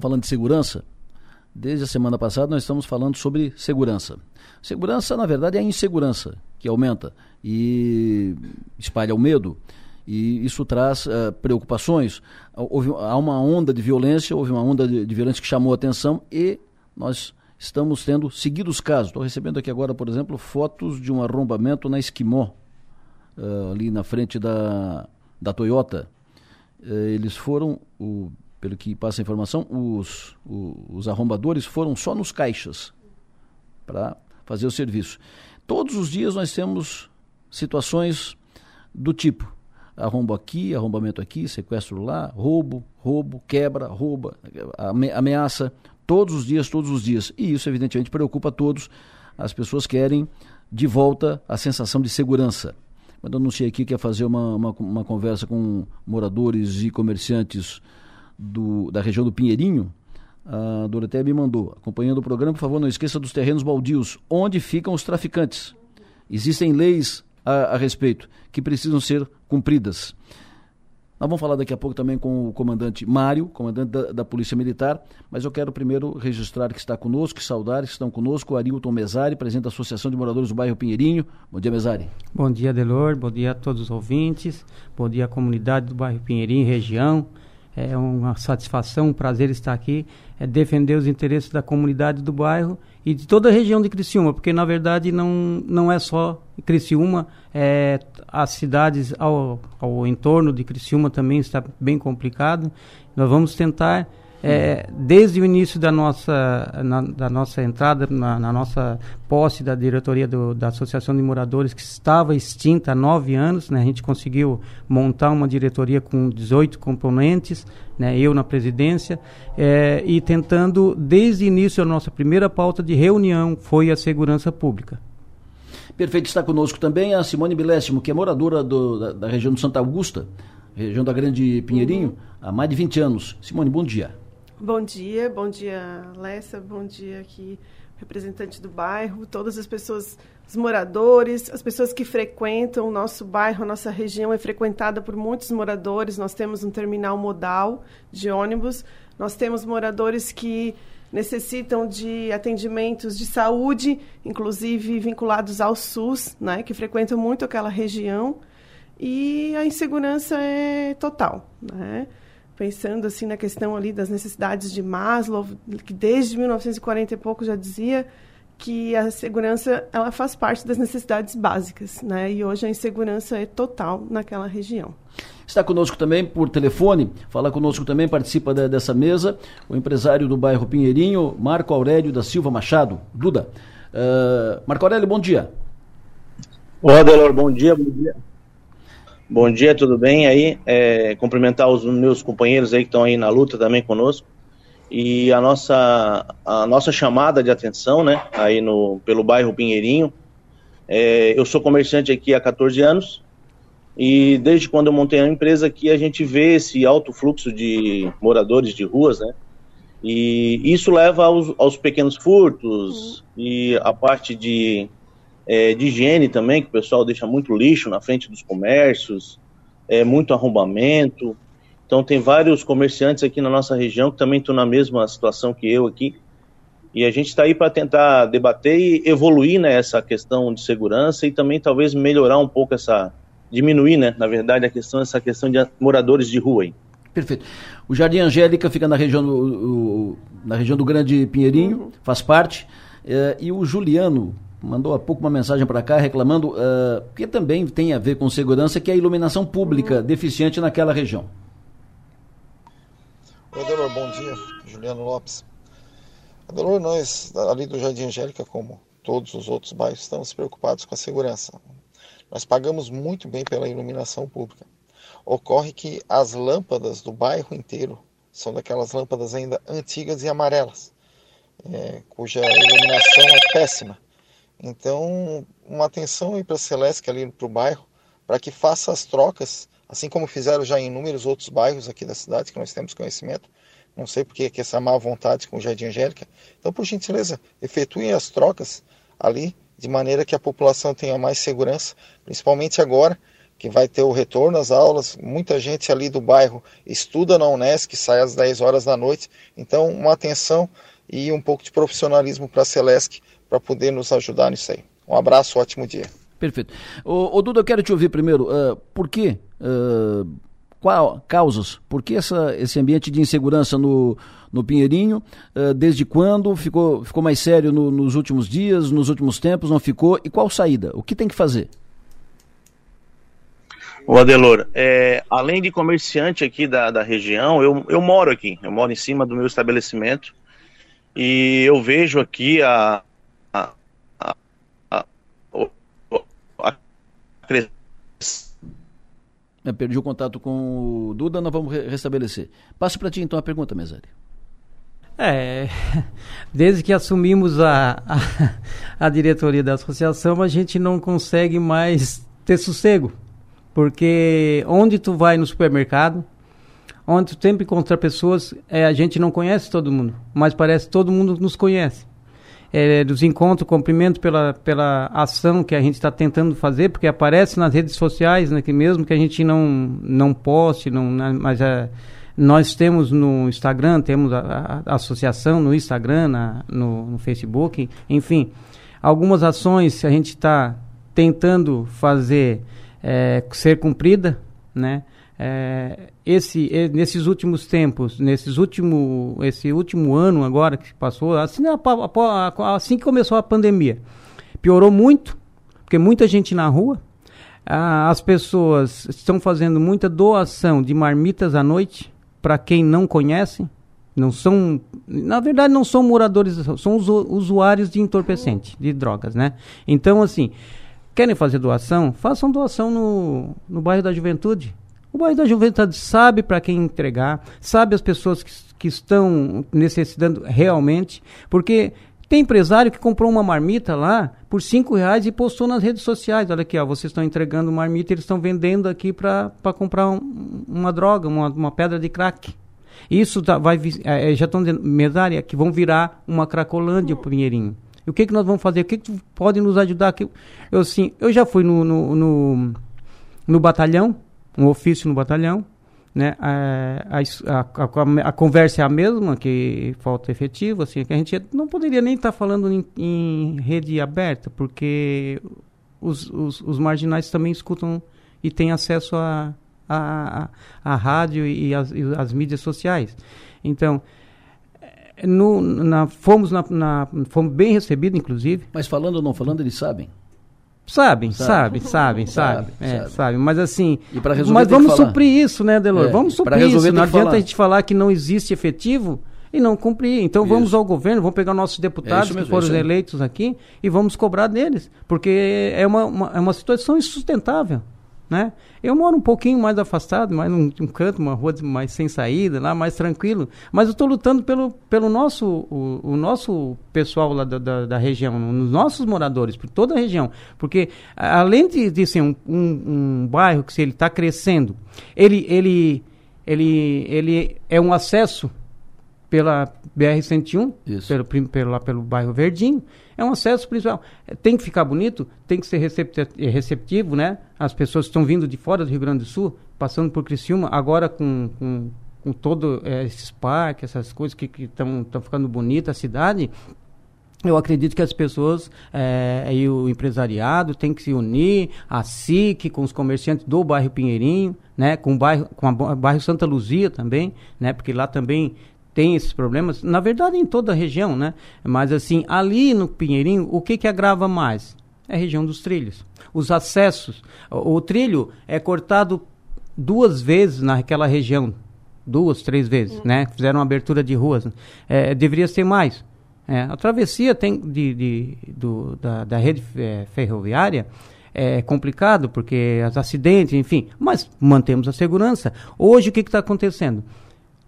estamos falando de segurança. Desde a semana passada nós estamos falando sobre segurança. Segurança, na verdade, é a insegurança que aumenta e espalha o medo. E isso traz uh, preocupações. Houve, há uma onda de violência, houve uma onda de, de violência que chamou a atenção e nós estamos tendo seguidos casos. Estou recebendo aqui agora, por exemplo, fotos de um arrombamento na Esquimó, uh, ali na frente da, da Toyota. Uh, eles foram, o, pelo que passa a informação, os, os arrombadores foram só nos caixas para fazer o serviço. Todos os dias nós temos situações do tipo arrombo aqui, arrombamento aqui, sequestro lá, roubo, roubo, quebra, rouba, ameaça, todos os dias, todos os dias. E isso, evidentemente, preocupa a todos. As pessoas querem de volta a sensação de segurança. Quando eu anunciei aqui que ia fazer uma, uma, uma conversa com moradores e comerciantes do, da região do Pinheirinho, a Doroteia me mandou, acompanhando o programa, por favor, não esqueça dos terrenos baldios, onde ficam os traficantes. Existem leis a, a respeito que precisam ser cumpridas. Nós vamos falar daqui a pouco também com o comandante Mário, comandante da, da, Polícia Militar, mas eu quero primeiro registrar que está conosco, saudar que estão conosco, o Arilton Mesari, presidente da Associação de Moradores do Bairro Pinheirinho. Bom dia, Mesari. Bom dia, Delor, bom dia a todos os ouvintes, bom dia à comunidade do bairro Pinheirinho, região. É uma satisfação, um prazer estar aqui, é defender os interesses da comunidade do bairro e de toda a região de Criciúma, porque na verdade não, não é só Criciúma, é, as cidades ao, ao entorno de Criciúma também está bem complicado. Nós vamos tentar é, desde o início da nossa, na, da nossa entrada, na, na, nossa posse da diretoria do, da Associação de Moradores, que estava extinta há nove anos, né, a gente conseguiu montar uma diretoria com 18 componentes, né, eu na presidência, é, e tentando, desde o início, a nossa primeira pauta de reunião foi a segurança pública. Perfeito, está conosco também a Simone Bilésimo, que é moradora do, da, da, região de Santa Augusta, região da Grande Pinheirinho, há mais de 20 anos. Simone, bom dia. Bom dia, bom dia, Lessa, bom dia aqui, representante do bairro, todas as pessoas, os moradores, as pessoas que frequentam o nosso bairro, a nossa região é frequentada por muitos moradores. Nós temos um terminal modal de ônibus, nós temos moradores que necessitam de atendimentos de saúde, inclusive vinculados ao SUS, né, que frequentam muito aquela região, e a insegurança é total, né? Pensando assim na questão ali das necessidades de Maslow, que desde 1940 e pouco já dizia que a segurança ela faz parte das necessidades básicas, né? E hoje a insegurança é total naquela região. Está conosco também por telefone, fala conosco também, participa de, dessa mesa, o empresário do bairro Pinheirinho, Marco Aurélio da Silva Machado. Duda. Uh, Marco Aurélio, bom dia. Olá, Delor, bom dia, bom dia. Bom dia, tudo bem aí? É, cumprimentar os meus companheiros aí que estão aí na luta também conosco. E a nossa, a nossa chamada de atenção, né, aí no, pelo bairro Pinheirinho. É, eu sou comerciante aqui há 14 anos e desde quando eu montei a empresa aqui a gente vê esse alto fluxo de moradores de ruas, né? E isso leva aos, aos pequenos furtos uhum. e a parte de é, de higiene também, que o pessoal deixa muito lixo na frente dos comércios, é, muito arrombamento. Então tem vários comerciantes aqui na nossa região que também estão na mesma situação que eu aqui. E a gente está aí para tentar debater e evoluir nessa né, questão de segurança e também talvez melhorar um pouco essa, diminuir, né, na verdade, a questão essa questão de moradores de rua aí. Perfeito. O Jardim Angélica fica na região do, o, na região do Grande Pinheirinho, uhum. faz parte. É, e o Juliano mandou há pouco uma mensagem para cá reclamando uh, que também tem a ver com segurança, que é a iluminação pública uhum. deficiente naquela região. Oi, Adelor, bom dia. Juliano Lopes. Adelor, nós, ali do Jardim Angélica, como todos os outros bairros, estamos preocupados com a segurança. Nós pagamos muito bem pela iluminação pública. Ocorre que as lâmpadas do bairro inteiro são daquelas lâmpadas ainda antigas e amarelas, é, cuja iluminação é péssima. Então, uma atenção aí para a Celeste ali para o bairro, para que faça as trocas, assim como fizeram já em inúmeros outros bairros aqui da cidade, que nós temos conhecimento. Não sei porque que essa má vontade com o Jardim Angélica. Então, por gentileza, efetuem as trocas ali, de maneira que a população tenha mais segurança, principalmente agora que vai ter o retorno às aulas. Muita gente ali do bairro estuda na Unesc, sai às 10 horas da noite. Então, uma atenção e um pouco de profissionalismo para a Celesc para poder nos ajudar nisso aí. Um abraço, ótimo dia. Perfeito. Ô, ô Duda, eu quero te ouvir primeiro. Uh, por quê? Uh, qual causas? Por que essa, esse ambiente de insegurança no, no Pinheirinho? Uh, desde quando? Ficou, ficou mais sério no, nos últimos dias, nos últimos tempos? Não ficou? E qual saída? O que tem que fazer? O Adelor, é, além de comerciante aqui da, da região, eu, eu moro aqui, eu moro em cima do meu estabelecimento e eu vejo aqui a, a, a, a eu perdi o contato com o Duda, nós vamos restabelecer. Passo para ti então a pergunta, Mesari. É, desde que assumimos a, a, a diretoria da associação, a gente não consegue mais ter sossego. Porque onde tu vai no supermercado, onde tu sempre encontra pessoas, é, a gente não conhece todo mundo, mas parece que todo mundo nos conhece. É, dos encontros, cumprimento pela, pela ação que a gente está tentando fazer, porque aparece nas redes sociais, né, que mesmo que a gente não, não poste, não, né, mas é, nós temos no Instagram, temos a, a, a associação no Instagram, na, no, no, Facebook, enfim, algumas ações a gente está tentando fazer é, ser cumprida, né? É, esse, nesses últimos tempos, nesses último, esse último ano agora que passou, assim, assim que começou a pandemia, piorou muito, porque muita gente na rua, as pessoas estão fazendo muita doação de marmitas à noite para quem não conhece, não são, na verdade não são moradores, são usuários de entorpecente, de drogas, né? Então assim, Querem fazer doação? Façam doação no, no bairro da Juventude. O bairro da Juventude sabe para quem entregar, sabe as pessoas que, que estão necessitando realmente, porque tem empresário que comprou uma marmita lá por cinco reais e postou nas redes sociais. Olha aqui, ó, vocês estão entregando marmita, eles estão vendendo aqui para comprar um, uma droga, uma, uma pedra de crack. Isso tá, vai, é, já estão dizendo, mesária, que vão virar uma cracolândia o Pinheirinho. O que, que nós vamos fazer? O que, que pode nos ajudar? Eu, assim, eu já fui no, no, no, no batalhão, um ofício no batalhão, né? A, a, a, a, conversa é a mesma, que falta efetivo, assim, que a gente não poderia nem estar tá falando em, em, rede aberta, porque os, os, os, marginais também escutam e têm acesso a, a, a, rádio e as mídias sociais. Então, no, na, fomos, na, na, fomos bem recebidos, inclusive. Mas falando ou não falando, eles sabem? Sabem, sabem, sabem, sabem. É, sabe. sabe. Mas assim. Resolver Mas vamos suprir isso, né, Delor? É, vamos suprir isso. Não adianta falar. a gente falar que não existe efetivo e não cumprir. Então isso. vamos ao governo, vamos pegar nossos deputados é mesmo, que foram eleitos aqui e vamos cobrar deles. Porque é uma, uma, é uma situação insustentável né? Eu moro um pouquinho mais afastado, mais num, um canto, uma rua mais sem saída, lá mais tranquilo. Mas eu estou lutando pelo, pelo nosso, o, o nosso pessoal lá da, da, da, região, os nossos moradores, por toda a região. Porque além de, de ser um, um, um bairro que se ele está crescendo, ele, ele, ele, ele é um acesso pela BR-101, pelo, pelo, lá pelo bairro Verdinho, é um acesso principal. É, tem que ficar bonito, tem que ser receptivo, né? As pessoas estão vindo de fora do Rio Grande do Sul, passando por Criciúma, agora com, com, com todo é, esses parques, essas coisas que estão ficando bonitas, a cidade, eu acredito que as pessoas é, e o empresariado tem que se unir, a SIC, com os comerciantes do bairro Pinheirinho, né, com o bairro, com o bairro Santa Luzia também, né, porque lá também tem esses problemas, na verdade em toda a região, né? Mas assim, ali no Pinheirinho, o que que agrava mais? É a região dos trilhos. Os acessos, o, o trilho é cortado duas vezes naquela região, duas, três vezes, uhum. né? Fizeram abertura de ruas. É, deveria ser mais. É, a travessia tem de, de do, da, da, rede é, ferroviária é complicado porque os acidentes, enfim, mas mantemos a segurança. Hoje o que está acontecendo?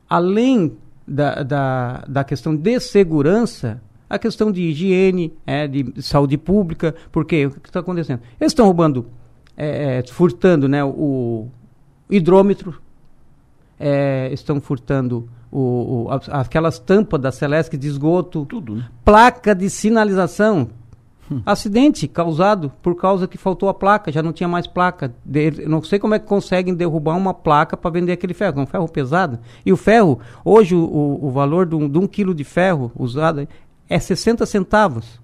Além da, da, da questão de segurança, a questão de higiene, é, de saúde pública, porque o que está acontecendo? Eles estão roubando, é, é, furtando né, o hidrômetro, é, estão furtando o, o, aquelas tampas da Celeste de esgoto, Tudo, né? placa de sinalização. Acidente causado por causa que faltou a placa, já não tinha mais placa. De, não sei como é que conseguem derrubar uma placa para vender aquele ferro, é um ferro pesado. E o ferro, hoje o, o valor de um, de um quilo de ferro usado é 60 centavos.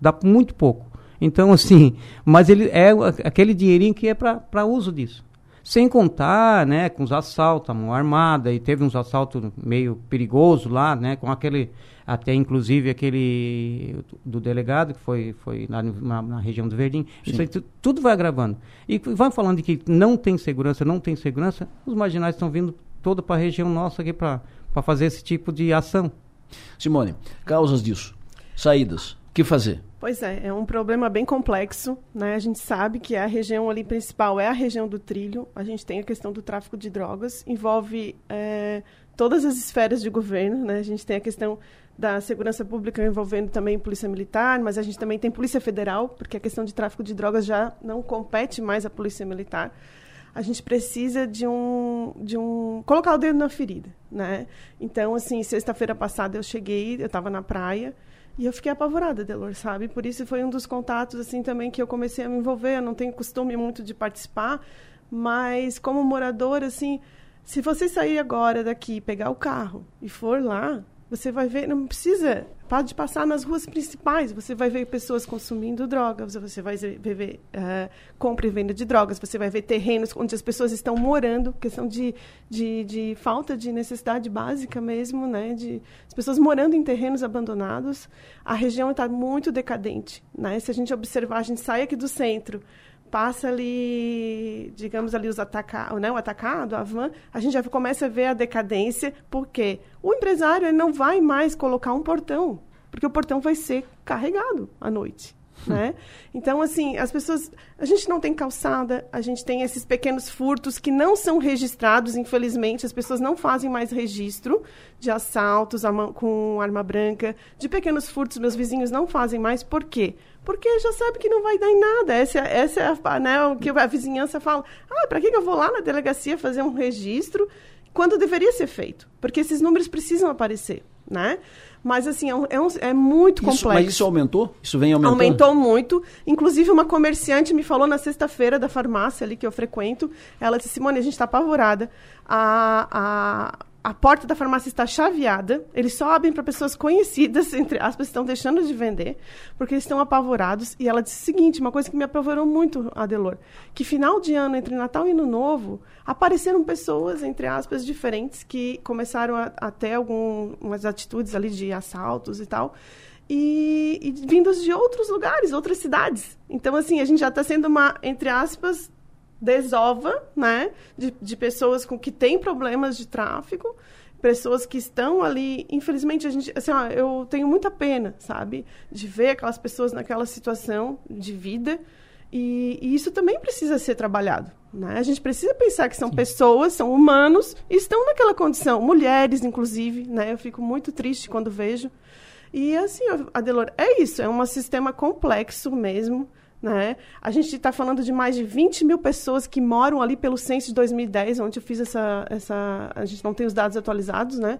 Dá muito pouco. Então, assim, mas ele é aquele dinheirinho que é para uso disso. Sem contar, né, com os assaltos, a mão armada, e teve uns assaltos meio perigosos lá, né, com aquele, até inclusive aquele do delegado, que foi, foi na, na, na região do Verdinho. Isso aí, tudo vai agravando. E vai falando de que não tem segurança, não tem segurança, os marginais estão vindo toda para a região nossa aqui para fazer esse tipo de ação. Simone, causas disso, saídas, o que fazer? Pois é, é um problema bem complexo, né? A gente sabe que a região ali principal é a região do trilho. A gente tem a questão do tráfico de drogas, envolve é, todas as esferas de governo, né? A gente tem a questão da segurança pública envolvendo também polícia militar, mas a gente também tem polícia federal, porque a questão de tráfico de drogas já não compete mais à polícia militar. A gente precisa de um, de um colocar o dedo na ferida, né? Então, assim, sexta-feira passada eu cheguei, eu estava na praia e eu fiquei apavorada, Delor, sabe? Por isso foi um dos contatos, assim, também que eu comecei a me envolver. Eu não tenho costume muito de participar, mas como moradora, assim, se você sair agora daqui, pegar o carro e for lá, você vai ver, não precisa, pode passar nas ruas principais, você vai ver pessoas consumindo drogas, você vai ver, ver uh, compra e venda de drogas, você vai ver terrenos onde as pessoas estão morando, questão de, de, de falta de necessidade básica mesmo, né? De, as pessoas morando em terrenos abandonados. A região está muito decadente, né? Se a gente observar, a gente sai aqui do centro, passa ali, digamos ali os atacados, né, o atacado, a van, a gente já começa a ver a decadência, porque o empresário ele não vai mais colocar um portão, porque o portão vai ser carregado à noite. Né? Então, assim, as pessoas. A gente não tem calçada, a gente tem esses pequenos furtos que não são registrados, infelizmente. As pessoas não fazem mais registro de assaltos com arma branca, de pequenos furtos, meus vizinhos não fazem mais. Por quê? Porque já sabe que não vai dar em nada. Essa, essa é a, né, o que a vizinhança fala. Ah, para que eu vou lá na delegacia fazer um registro quando deveria ser feito? Porque esses números precisam aparecer, né? Mas, assim, é, um, é, um, é muito isso, complexo. Mas isso aumentou? Isso vem aumentando? Aumentou muito. Inclusive, uma comerciante me falou na sexta-feira da farmácia ali que eu frequento. Ela disse, Simone, a gente está apavorada. A, a, a porta da farmácia está chaveada, eles só abrem para pessoas conhecidas, entre aspas, estão deixando de vender, porque eles estão apavorados. E ela disse o seguinte, uma coisa que me apavorou muito, Adelor, que final de ano, entre Natal e Ano Novo, apareceram pessoas, entre aspas, diferentes, que começaram a, a ter algumas atitudes ali de assaltos e tal, e, e vindos de outros lugares, outras cidades. Então, assim, a gente já está sendo uma, entre aspas, desova, né, de, de pessoas com que têm problemas de tráfico, pessoas que estão ali, infelizmente a gente, assim, ó, eu tenho muita pena, sabe, de ver aquelas pessoas naquela situação de vida e, e isso também precisa ser trabalhado, né? A gente precisa pensar que são Sim. pessoas, são humanos, e estão naquela condição, mulheres inclusive, né? Eu fico muito triste quando vejo. E assim, Adelor, é isso, é um sistema complexo mesmo. Né? A gente está falando de mais de 20 mil pessoas que moram ali pelo censo de 2010, onde eu fiz essa, essa. A gente não tem os dados atualizados, né?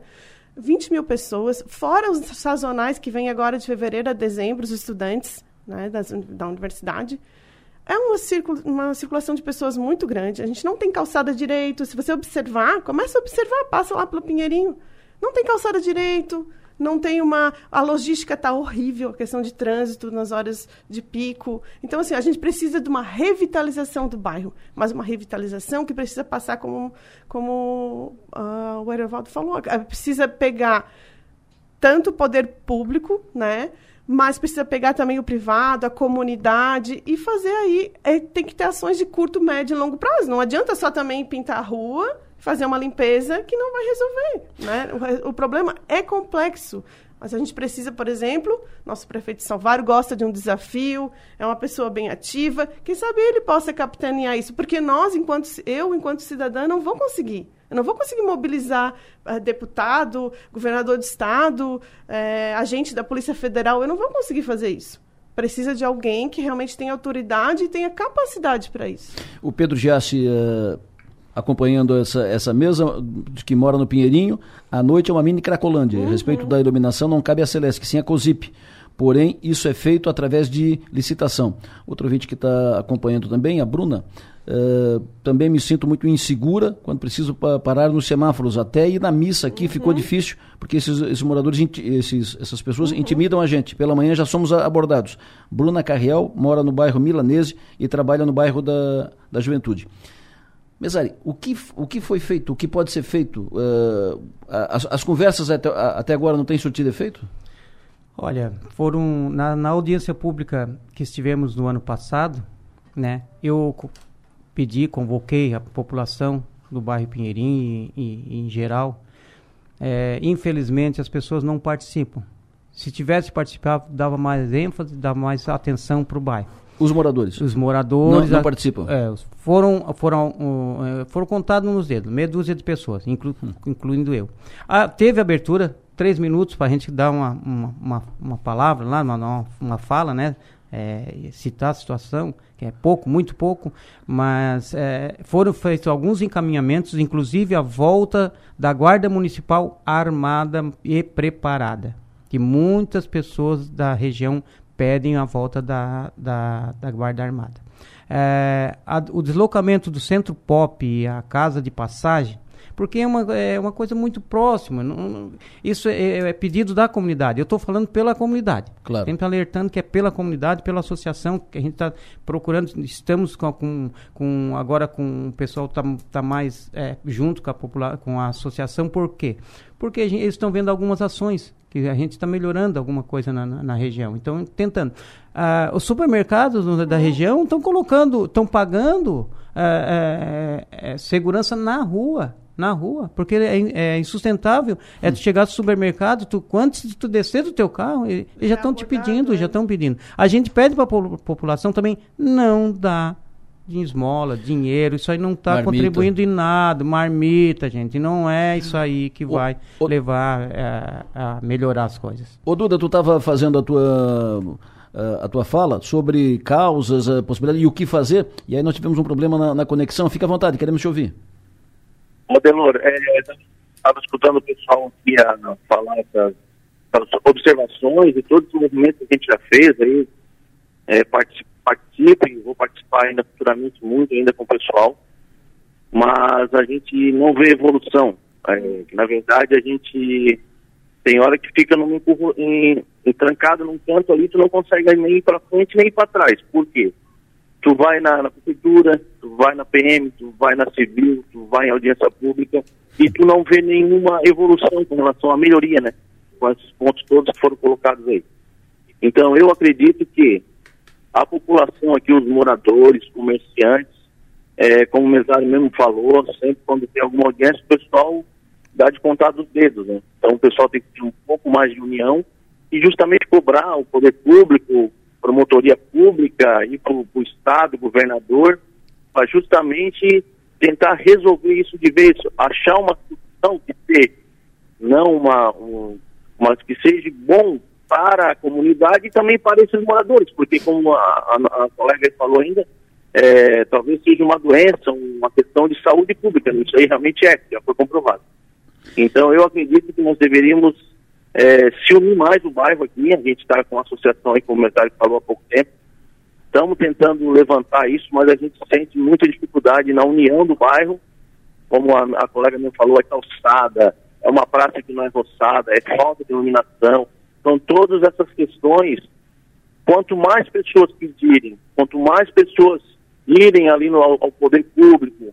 20 mil pessoas, fora os sazonais que vêm agora de fevereiro a dezembro, os estudantes né, das, da universidade. É uma, circula, uma circulação de pessoas muito grande. A gente não tem calçada direito. Se você observar, começa a observar, passa lá pelo Pinheirinho. Não tem calçada direito, não tem uma. A logística está horrível, a questão de trânsito nas horas de pico. Então, assim, a gente precisa de uma revitalização do bairro, mas uma revitalização que precisa passar como, como uh, o Erevaldo falou, precisa pegar tanto o poder público, né? Mas precisa pegar também o privado, a comunidade e fazer aí. É, tem que ter ações de curto, médio e longo prazo. Não adianta só também pintar a rua fazer uma limpeza que não vai resolver. Né? O, o problema é complexo. Mas a gente precisa, por exemplo, nosso prefeito de Salvador gosta de um desafio, é uma pessoa bem ativa. Quem sabe ele possa capitanear isso, porque nós, enquanto eu, enquanto cidadã, não vou conseguir. Eu não vou conseguir mobilizar uh, deputado, governador de estado, uh, agente da Polícia Federal. Eu não vou conseguir fazer isso. Precisa de alguém que realmente tenha autoridade e tenha capacidade para isso. O Pedro Giassi uh acompanhando essa, essa mesa que mora no Pinheirinho. À noite é uma mini Cracolândia. Uhum. A respeito da iluminação, não cabe a Celeste, que sim a COSIP. porém isso é feito através de licitação. Outro ouvinte que está acompanhando também, a Bruna, Uh, também me sinto muito insegura quando preciso pa parar nos semáforos. Até ir na missa aqui uhum. ficou difícil, porque esses, esses moradores, esses, essas pessoas uhum. intimidam a gente. Pela manhã já somos abordados. Bruna Carriel mora no bairro Milanese e trabalha no bairro da, da Juventude. Mesari, o que, o que foi feito, o que pode ser feito? Uh, as, as, conversas até, até agora não têm surtido efeito? Olha, foram na, na audiência pública que estivemos no ano passado, né? Eu pedi, convoquei a população do bairro Pinheirinho e, e, em geral. É, infelizmente, as pessoas não participam. Se tivesse participado, dava mais ênfase, dava mais atenção para o bairro. Os moradores? Os moradores. Não, não participam? É, foram, foram, uh, foram contados nos dedos, meia dúzia de pessoas, inclu, hum. incluindo eu. Ah, teve abertura, três minutos para a gente dar uma, uma, uma, uma palavra lá, uma, uma fala, né? é, citar a situação, que é pouco, muito pouco, mas é, foram feitos alguns encaminhamentos, inclusive a volta da Guarda Municipal armada e preparada, que muitas pessoas da região pedem a volta da, da, da Guarda Armada. É, a, o deslocamento do Centro Pop e a Casa de Passagem porque é uma, é uma coisa muito próxima. Não, isso é, é, pedido da comunidade. Eu estou falando pela comunidade. Claro. Sempre alertando que é pela comunidade, pela associação que a gente está procurando. Estamos com, com, com, agora com o pessoal está tá mais é, junto com a, popular, com a associação. Por quê? Porque gente, eles estão vendo algumas ações que a gente está melhorando alguma coisa na, na, na, região. Então, tentando. Ah, os supermercados da região estão colocando, estão pagando ah, é, é, segurança na rua na rua, porque é, é insustentável. É tu chegar no supermercado, tu antes de tu descer do teu carro, eles já estão te pedindo, já né? estão pedindo. A gente pede para a população também não dá de esmola, dinheiro, isso aí não está contribuindo em nada, marmita, gente, não é isso aí que vai o, levar é, a melhorar as coisas. Ô Duda, tu estava fazendo a tua a tua fala sobre causas, a possibilidade e o que fazer, e aí nós tivemos um problema na, na conexão. Fica à vontade, queremos te ouvir. Modelor, é, estava escutando o pessoal aqui a, falar das, das, observações e todos os movimentos que a gente já fez aí. É, participem, vou participar ainda futuramente muito ainda com o pessoal, mas a gente não vê evolução. É, na verdade, a gente tem hora que fica num, em, em, trancado num canto ali, tu não consegue nem ir para frente nem ir para trás. Por quê? Tu vai na, na, prefeitura, tu vai na PM, tu vai na civil, tu vai em audiência pública e tu não vê nenhuma evolução com relação à melhoria, né? Com esses pontos todos que foram colocados aí. Então eu acredito que a população aqui, os moradores, comerciantes, é, como o mesário mesmo falou, sempre quando tem alguma audiência, o pessoal dá de contar dos dedos, né? Então o pessoal tem que ter um pouco mais de união e justamente cobrar o poder público, promotoria pública e para o Estado, governador, para justamente tentar resolver isso de vez, achar uma solução que não uma, um, mas que seja bom para a comunidade e também para esses moradores, porque como a, a, a colega falou ainda, é, talvez seja uma doença, uma questão de saúde pública, isso aí realmente é, já foi comprovado. Então eu acredito que nós deveríamos é, se unir mais o bairro aqui, a gente está com a associação aí, como o Metário falou há pouco tempo, estamos tentando levantar isso, mas a gente sente muita dificuldade na união do bairro, como a, a colega me falou, é calçada, é uma praça que não é roçada, é falta de iluminação, então todas essas questões, quanto mais pessoas pedirem, quanto mais pessoas irem ali no, ao, ao poder público,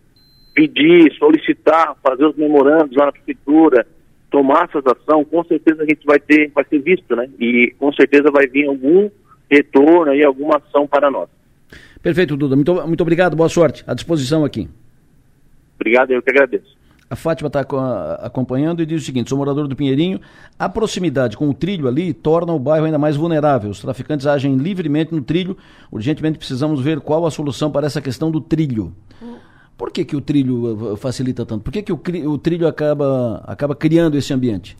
pedir, solicitar, fazer os memorandos lá na prefeitura, tomar essas ações, com certeza a gente vai ter, vai ser visto, né? E com certeza vai vir algum retorno aí, alguma ação para nós. Perfeito, Duda. Muito, muito obrigado, boa sorte. À disposição aqui. Obrigado, eu que agradeço. A Fátima está acompanhando e diz o seguinte: sou morador do Pinheirinho. A proximidade com o trilho ali torna o bairro ainda mais vulnerável. Os traficantes agem livremente no trilho. Urgentemente precisamos ver qual a solução para essa questão do trilho. Por que, que o trilho eh, facilita tanto? Por que, que o, o trilho acaba, acaba criando esse ambiente?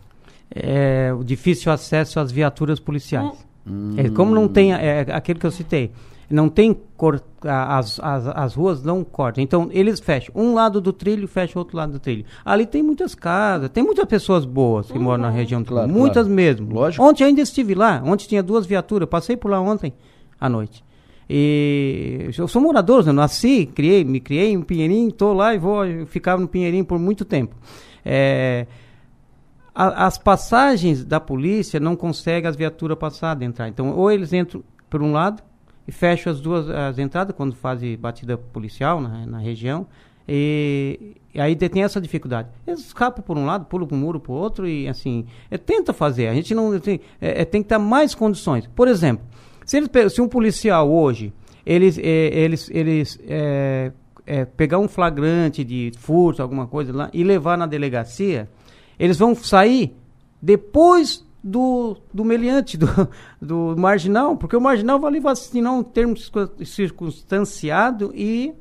É o difícil acesso às viaturas policiais. Hum. É, como não tem é, aquilo que eu citei, Não tem cor, as, as, as ruas não cortam. Então eles fecham um lado do trilho, fecham outro lado do trilho. Ali tem muitas casas, tem muitas pessoas boas que uhum. moram na uhum. região. Claro, muitas claro. mesmo. Lógico. Ontem ainda estive lá. Ontem tinha duas viaturas. Passei por lá ontem à noite. E eu sou morador, eu nasci, criei, me criei em Pinheirinho, estou lá e vou ficar no Pinheirinho por muito tempo. É, a, as passagens da polícia não conseguem as viaturas passar, entrar. Então, ou eles entram por um lado e fecham as duas as entradas quando fazem batida policial na, na região. E, e, aí tem essa dificuldade. Eles escapam por um lado, pulam para um muro para o outro e assim, é, tenta fazer. A gente não assim, é, é, tem que ter mais condições. Por exemplo, se, se um policial hoje eles, é, eles, eles é, é, pegar um flagrante de furto, alguma coisa lá, e levar na delegacia, eles vão sair depois do, do meliante, do, do marginal, porque o marginal vai ali assinar um termo circunstanciado e,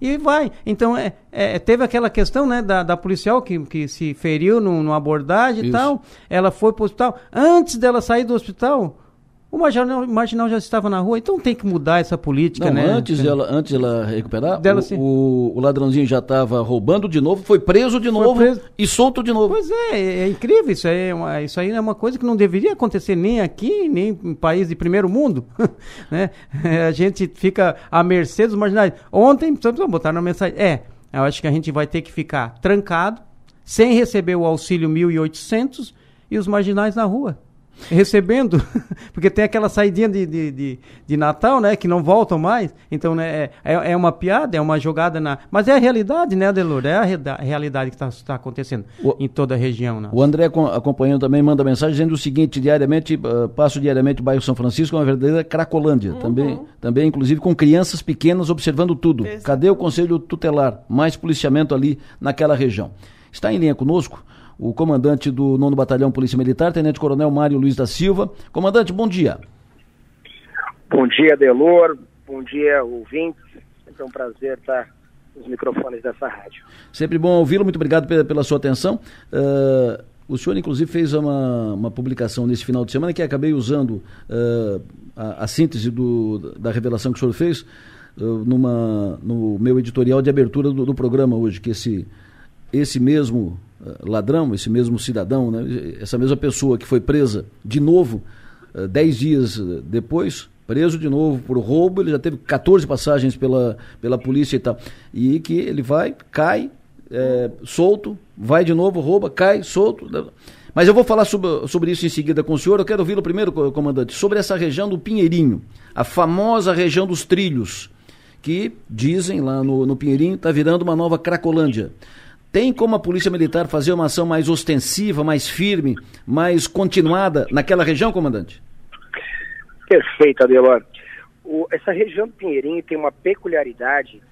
e vai. Então, é, é, teve aquela questão né, da, da policial que, que se feriu no, no abordagem Isso. e tal, ela foi para o hospital. Antes dela sair do hospital, o marginal, marginal já estava na rua, então tem que mudar essa política, Não, né? Antes dela, antes dela recuperar, dela, o, o, o, ladrãozinho já estava roubando de novo, foi preso de novo preso. e solto de novo. Pois é, é, é incrível isso aí, é uma, isso aí é uma coisa que não deveria acontecer nem aqui, nem em país de primeiro mundo, né? A gente fica à mercê dos marginais. Ontem, precisamos botar na mensagem, é, eu acho que a gente vai ter que ficar trancado, sem receber o auxílio 1.800 e os marginais na rua recebendo, porque tem aquela saidinha de, de, de, de, Natal, né, que não voltam mais, então, né, é, é uma piada, é uma jogada na... Mas é a realidade, né, Adelor? É a, re... a realidade que está tá acontecendo o, em toda a região. Né? O André, acompanhando também, manda mensagem dizendo o seguinte, diariamente, uh, passo diariamente o bairro São Francisco, é uma verdadeira cracolândia, uhum. também, também, inclusive, com crianças pequenas observando tudo. Exatamente. Cadê o conselho tutelar? Mais policiamento ali naquela região. Está em linha conosco o comandante do 9 Batalhão Polícia Militar, Tenente Coronel Mário Luiz da Silva. Comandante, bom dia. Bom dia, Delor. Bom dia, ouvintes. É um prazer estar nos microfones dessa rádio. Sempre bom ouvi-lo, muito obrigado pela, sua atenção. Uh, o senhor, inclusive, fez uma, uma publicação nesse final de semana que acabei usando uh, a, a, síntese do, da revelação que o senhor fez uh, numa, no meu editorial de abertura do, do programa hoje, que esse, esse mesmo ladrão, esse mesmo cidadão, né, essa mesma pessoa que foi presa de novo, uh, dez dias eh, depois, preso de novo por roubo, ele já teve 14 passagens pela, pela polícia e tal. E que ele vai, cai, é, solto, vai de novo, rouba, cai, solto. Né. Mas eu vou falar sobre, sobre isso em seguida com o senhor. Eu quero ouvi-lo primeiro, comandante, sobre essa região do Pinheirinho, a famosa região dos trilhos, que dizem lá no, no Pinheirinho está virando uma nova Cracolândia. Tem como a Polícia Militar fazer uma ação mais ostensiva, mais firme, mais continuada naquela região, comandante? Perfeito, Adelor. O, essa região do Pinheirinho tem uma peculiaridade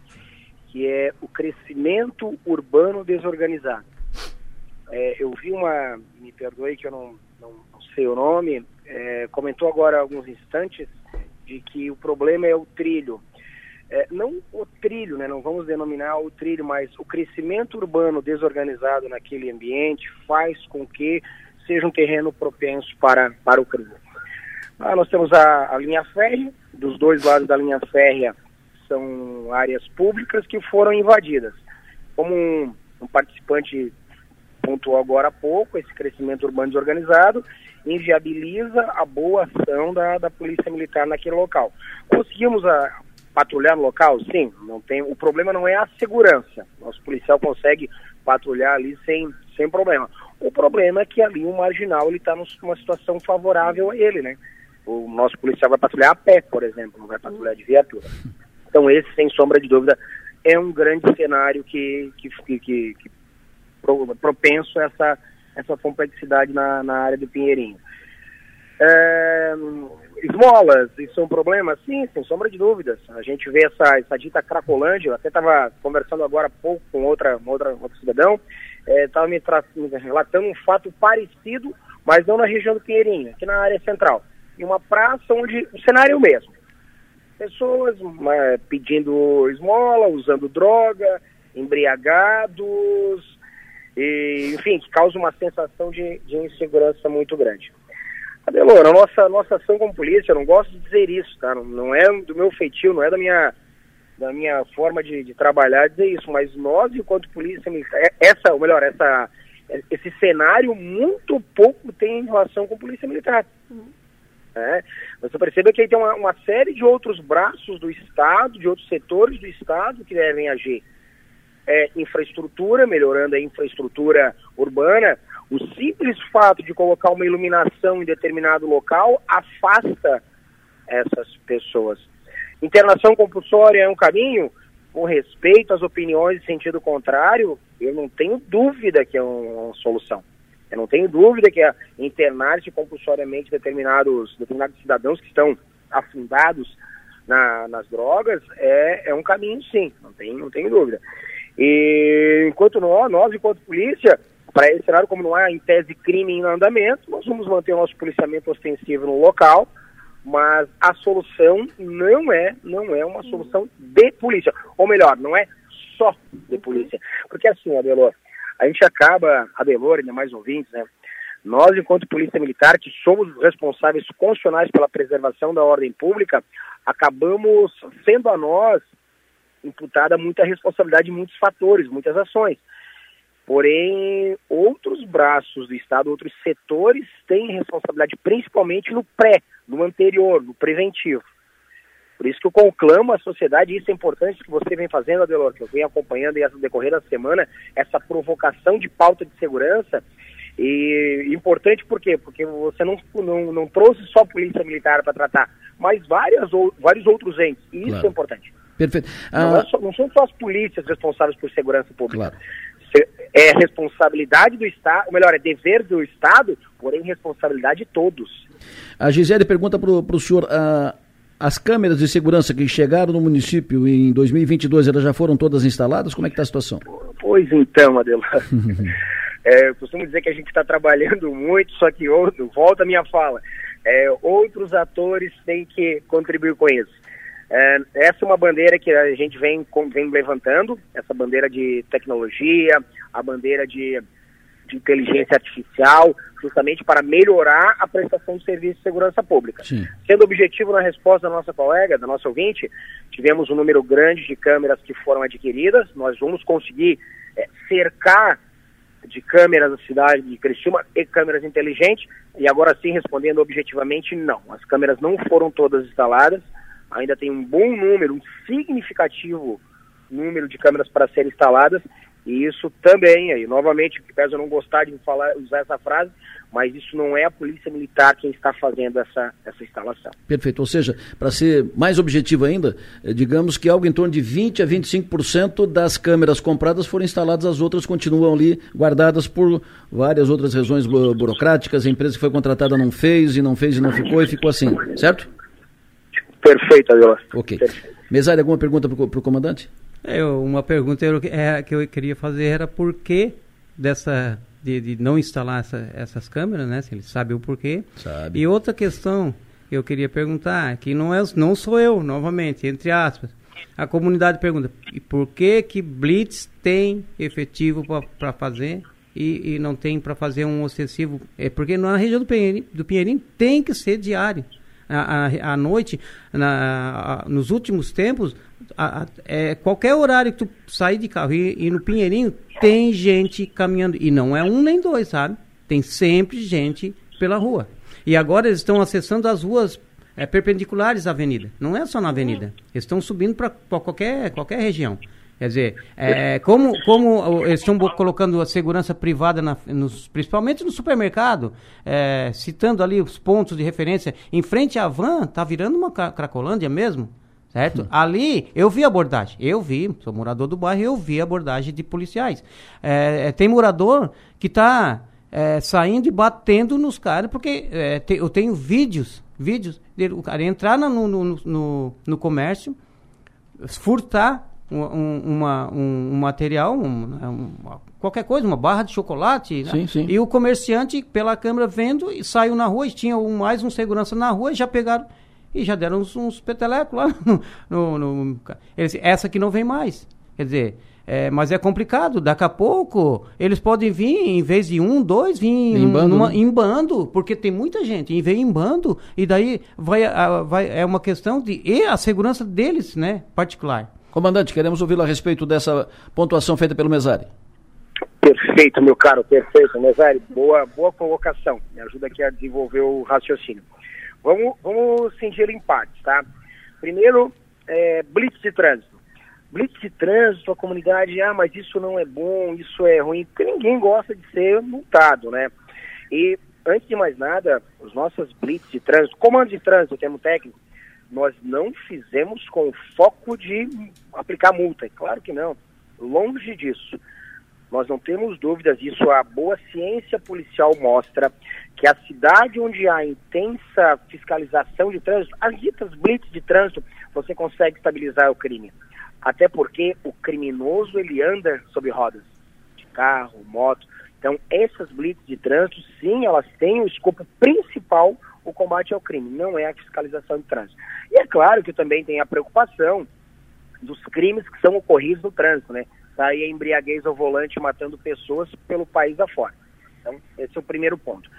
que é o crescimento urbano desorganizado. É, eu vi uma, me perdoe que eu não, não, não sei o nome, é, comentou agora há alguns instantes de que o problema é o trilho é, não o trilho, né, não vamos denominar o trilho, mas o crescimento urbano desorganizado naquele ambiente faz com que seja um terreno propenso para, para o crime. Ah, nós temos a, a linha férrea, dos dois lados da linha férrea são áreas públicas que foram invadidas. Como um, um participante pontuou agora há pouco, esse crescimento urbano desorganizado inviabiliza a boa ação da, da Polícia Militar naquele local. Conseguimos a, patrulhar no local? Sim, não tem. O problema não é a segurança. Nosso policial consegue patrulhar ali sem, sem problema. O problema é que ali o marginal ele está numa situação favorável a ele, né? O nosso policial vai patrulhar a pé, por exemplo, não vai patrulhar de viatura. Então esse, sem sombra de dúvida, é um grande cenário que, que, que, que, que propenso a essa, essa complexidade na, na área do Pinheirinho. É, esmolas, isso é um problema? Sim, sem sombra de dúvidas. A gente vê essa, essa dita Cracolândia, eu até estava conversando agora há pouco com outra, outra, outro cidadão, estava é, me, me, relatando um fato parecido, mas não na região do Pinheirinho, aqui na área central. Em uma praça onde o cenário é o mesmo. Pessoas é, pedindo esmola, usando droga, embriagados, e, enfim, que causa uma sensação de, de insegurança muito grande. Adelor, a nossa, nossa ação como polícia, eu não gosto de dizer isso, tá? Não, não é do meu feitio, não é da minha, da minha forma de, de trabalhar dizer isso, mas nós, enquanto polícia militar, é, essa, ou melhor, essa, esse cenário muito pouco tem relação com polícia militar. É, você percebe que aí tem uma, uma série de outros braços do Estado, de outros setores do Estado que devem agir. É, infraestrutura, melhorando a infraestrutura urbana, o simples fato de colocar uma iluminação em determinado local afasta essas pessoas. Internação compulsória é um caminho? Com respeito às opiniões em sentido contrário, eu não tenho dúvida que é uma solução. Eu não tenho dúvida que internar-se compulsoriamente determinados, determinados cidadãos que estão afundados na, nas drogas é, é um caminho, sim, não tem, não tenho dúvida. E enquanto nós, nós enquanto polícia, para esse cenário, como não há em tese crime em andamento, nós vamos manter o nosso policiamento ostensivo no local, mas a solução não é, não é uma solução de polícia. Ou melhor, não é só de polícia. Porque assim, Adelor, a gente acaba, Adelor, ainda mais ouvintes, né? Nós, enquanto Polícia Militar, que somos responsáveis constitucionais pela preservação da ordem pública, acabamos sendo a nós imputada muita responsabilidade em muitos fatores, muitas ações. Porém, outros braços do Estado, outros setores têm responsabilidade principalmente no pré, no anterior, no preventivo. Por isso que eu conclamo a sociedade, e isso é importante que você vem fazendo, Adelor, que eu venho acompanhando e essa decorrer da semana, essa provocação de pauta de segurança. E importante por quê? Porque você não, não, não trouxe só a polícia militar para tratar, mas várias, vários outros entes. E isso claro. é importante. Perfeito. Ah... Não, só, não, são só as polícias responsáveis por segurança pública. Claro. É responsabilidade do Estado, ou melhor, é dever do Estado, porém responsabilidade de todos. A Gisele pergunta para o senhor, uh, as câmeras de segurança que chegaram no município em 2022, elas já foram todas instaladas? Como é que está a situação? Pois então, Adelar. é, eu costumo dizer que a gente está trabalhando muito, só que outro, volta a minha fala, é, outros atores têm que contribuir com isso. É, essa é uma bandeira que a gente vem, vem levantando, essa bandeira de tecnologia, a bandeira de de inteligência artificial, justamente para melhorar a prestação de serviço de segurança pública. Sim. Sendo objetivo na resposta da nossa colega, da nossa ouvinte, tivemos um número grande de câmeras que foram adquiridas, nós vamos conseguir é, cercar de câmeras a cidade de Criciúma e câmeras inteligentes, e agora sim, respondendo objetivamente, não. As câmeras não foram todas instaladas, ainda tem um bom número, um significativo número de câmeras para serem instaladas, e isso também, aí, novamente, apesar eu não gostar de falar, usar essa frase, mas isso não é a Polícia Militar quem está fazendo essa, essa instalação. Perfeito. Ou seja, para ser mais objetivo ainda, eh, digamos que algo em torno de 20 a 25% das câmeras compradas foram instaladas, as outras continuam ali guardadas por várias outras razões burocráticas. A empresa que foi contratada não fez, e não fez e não ficou, e ficou assim, certo? Perfeito, Adilson. Ok. Mesário, alguma pergunta para o comandante? É, uma pergunta é, que eu queria fazer era por que dessa de, de não instalar essa, essas câmeras, né? Se ele sabe o porquê. Sabe. E outra questão que eu queria perguntar, que não é não sou eu, novamente, entre aspas. A comunidade pergunta: e por que que Blitz tem efetivo para fazer e, e, não tem para fazer um ostensivo? É porque na região do Pinheirinho, do Pinheirinho tem que ser diário. À, à noite, na, a, nos últimos tempos, a, a, é, qualquer horário que tu sair de carro e ir no Pinheirinho, tem gente caminhando. E não é um nem dois, sabe? Tem sempre gente pela rua. E agora eles estão acessando as ruas é, perpendiculares à avenida. Não é só na avenida. Eles estão subindo para qualquer, qualquer região. Quer dizer, é, como, como eles estão colocando a segurança privada, na, nos, principalmente no supermercado, é, citando ali os pontos de referência, em frente à van, tá virando uma cracolândia mesmo certo? Ali eu vi abordagem, eu vi, sou morador do bairro, eu vi abordagem de policiais. É, é tem morador que está é, saindo e batendo nos caras, porque é, te, eu tenho vídeos, vídeos o cara entrar no, no, no, no comércio, furtar um, um, uma, um, um material, um, qualquer coisa, uma barra de chocolate, né? sim, sim. e o comerciante pela câmera vendo e saiu na rua, e tinha mais um segurança na rua, e já pegaram e já deram uns, uns petelecos lá no, no, no, Essa que não vem mais. Quer dizer, É, mas é complicado, daqui a pouco eles podem vir, em vez de um, dois, vir em bando, numa, né? em bando porque tem muita gente, e vem em bando, e daí vai, a, vai, é uma questão de. E a segurança deles, né, particular. Comandante, queremos ouvi-lo a respeito dessa pontuação feita pelo Mesari. Perfeito, meu caro, perfeito. Mesari, boa, boa colocação. Me ajuda aqui a desenvolver o raciocínio. Vamos, vamos cingir em partes, tá? Primeiro, é, blitz de trânsito. Blitz de trânsito, a comunidade, ah, mas isso não é bom, isso é ruim, porque ninguém gosta de ser multado, né? E, antes de mais nada, os nossos blitz de trânsito, comando de trânsito, termo técnico, nós não fizemos com foco de aplicar multa. É claro que não. Longe disso. Nós não temos dúvidas disso. A boa ciência policial mostra que a cidade onde há intensa fiscalização de trânsito, as ditas blitz de trânsito, você consegue estabilizar o crime. Até porque o criminoso ele anda sobre rodas de carro, moto. Então, essas blitz de trânsito, sim, elas têm o escopo principal o combate ao crime, não é a fiscalização de trânsito. E é claro que também tem a preocupação dos crimes que são ocorridos no trânsito, né? Tá aí a embriaguez ao volante matando pessoas pelo país afora. Então, esse é o primeiro ponto.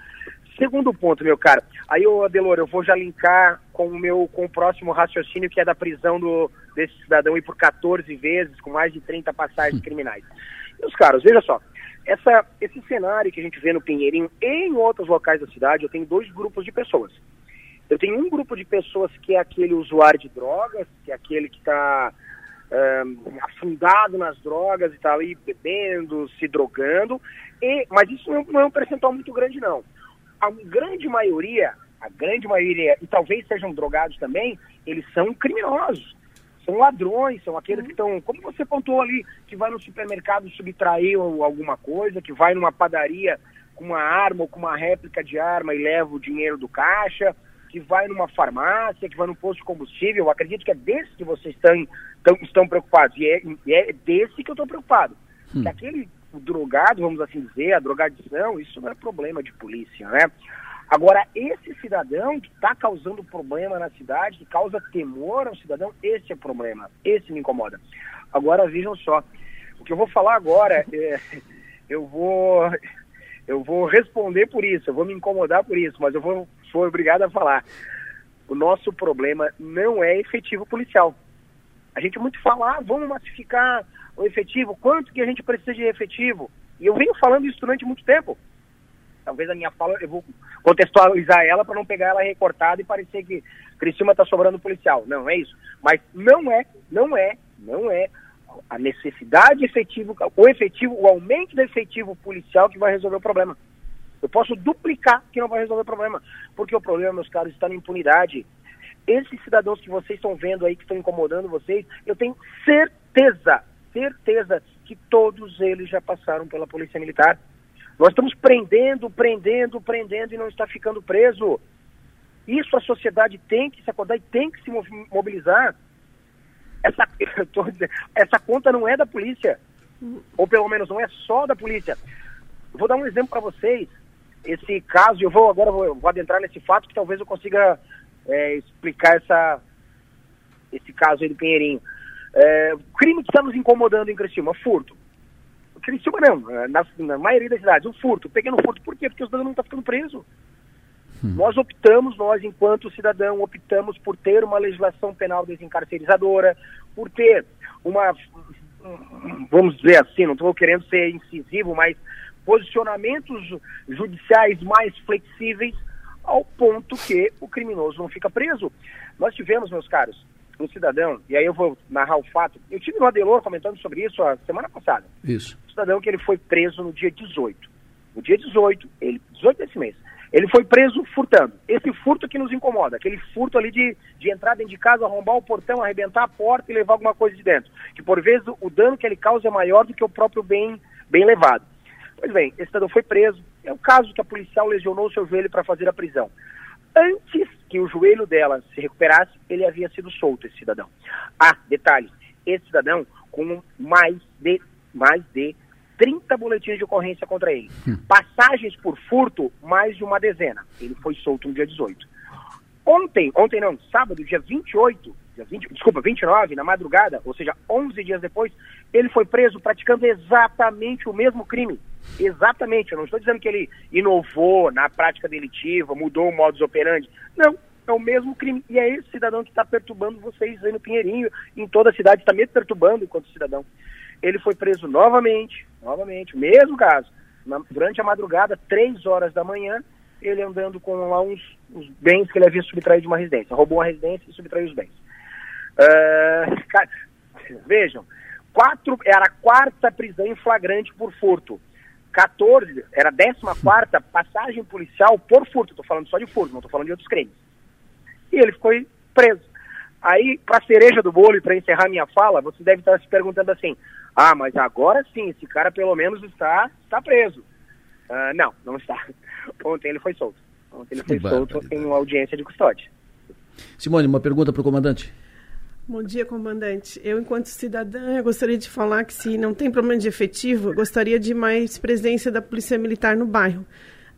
Segundo ponto, meu cara, aí, ô Adelor, eu vou já linkar com o meu com o próximo raciocínio, que é da prisão do, desse cidadão ir por 14 vezes, com mais de 30 passagens criminais. Meus caros, veja só, essa, esse cenário que a gente vê no Pinheirinho e em outros locais da cidade, eu tenho dois grupos de pessoas. Eu tenho um grupo de pessoas que é aquele usuário de drogas, que é aquele que está um, afundado nas drogas e está ali bebendo, se drogando, e, mas isso não, não é um percentual muito grande, não. A grande maioria, a grande maioria, e talvez sejam drogados também, eles são criminosos são ladrões, são aqueles que estão, como você pontuou ali, que vai no supermercado subtrair alguma coisa, que vai numa padaria com uma arma ou com uma réplica de arma e leva o dinheiro do caixa, que vai numa farmácia, que vai num posto de combustível. Eu acredito que é desse que vocês estão, estão, estão preocupados. E é, é desse que eu estou preocupado. Hum. Que aquele drogado, vamos assim dizer, a drogadição, isso não é problema de polícia, né? Agora, esse cidadão que está causando problema na cidade, que causa temor ao cidadão, esse é o problema. Esse me incomoda. Agora, vejam só. O que eu vou falar agora, é, eu vou eu vou responder por isso, eu vou me incomodar por isso, mas eu vou, sou obrigado a falar. O nosso problema não é efetivo policial. A gente muito fala, ah, vamos massificar o efetivo, quanto que a gente precisa de efetivo? E eu venho falando isso durante muito tempo. Talvez a minha fala, eu vou contextualizar ela para não pegar ela recortada e parecer que Criciúma está sobrando policial. Não, é isso. Mas não é, não é, não é a necessidade efetiva, o efetivo, o aumento do efetivo policial que vai resolver o problema. Eu posso duplicar que não vai resolver o problema. Porque o problema, meus caros, está na impunidade. Esses cidadãos que vocês estão vendo aí, que estão incomodando vocês, eu tenho certeza, certeza que todos eles já passaram pela Polícia Militar. Nós estamos prendendo, prendendo, prendendo e não está ficando preso. Isso a sociedade tem que se acordar e tem que se mobilizar. Essa, dizendo, essa conta não é da polícia, ou pelo menos não é só da polícia. Vou dar um exemplo para vocês. Esse caso, eu vou agora vou, vou adentrar nesse fato que talvez eu consiga é, explicar essa, esse caso aí do Pinheirinho. É, crime que está nos incomodando em Criciúma, furto. Criciúma não, é, na, na, maioria das cidades, o furto, pequeno furto, por quê? Porque o cidadão não está ficando preso. Hum. Nós optamos, nós enquanto cidadão, optamos por ter uma legislação penal desencarcerizadora, por ter uma, vamos dizer assim, não estou querendo ser incisivo, mas posicionamentos judiciais mais flexíveis ao ponto que o criminoso não fica preso. Nós tivemos, meus caros, um cidadão, e aí eu vou narrar o fato, eu tive no Adelor comentando sobre isso a semana passada. Isso. Um cidadão que ele foi preso no dia 18. No dia 18, ele, 18 desse mês, ele foi preso furtando. Esse furto que nos incomoda, aquele furto ali de, de entrar dentro de casa, arrombar o portão, arrebentar a porta e levar alguma coisa de dentro. Que por vezes o dano que ele causa é maior do que o próprio bem, bem levado. Pois bem, esse cidadão foi preso. É o caso que a policial lesionou seu joelho para fazer a prisão. Antes que o joelho dela se recuperasse, ele havia sido solto, esse cidadão. Ah, detalhe, esse cidadão com mais de, mais de 30 boletins de ocorrência contra ele. Hum. Passagens por furto, mais de uma dezena. Ele foi solto no dia 18. Ontem, ontem não, sábado, dia 28, dia 20, desculpa, 29, na madrugada, ou seja, 11 dias depois, ele foi preso praticando exatamente o mesmo crime. Exatamente, eu não estou dizendo que ele inovou na prática delitiva, mudou o modus operandi. Não, é o mesmo crime. E é esse cidadão que está perturbando vocês aí no Pinheirinho, em toda a cidade, está me perturbando enquanto cidadão. Ele foi preso novamente, novamente, mesmo caso, na, durante a madrugada, três horas da manhã, ele andando com lá uns, uns, bens que ele havia subtraído de uma residência. Roubou uma residência e subtraiu os bens. Uh, cara, vejam, quatro, era a quarta prisão em flagrante por furto. 14, era a 14 passagem policial por furto. Estou falando só de furto, não estou falando de outros crimes. E ele foi preso. Aí, para cereja do bolo e para encerrar minha fala, você deve estar se perguntando assim: ah, mas agora sim, esse cara pelo menos está, está preso. Uh, não, não está. Ontem ele foi solto. Ontem ele foi que solto em uma audiência de custódia. Simone, uma pergunta para o comandante. Bom dia, comandante. Eu, enquanto cidadã, eu gostaria de falar que se não tem problema de efetivo, gostaria de mais presença da Polícia Militar no bairro.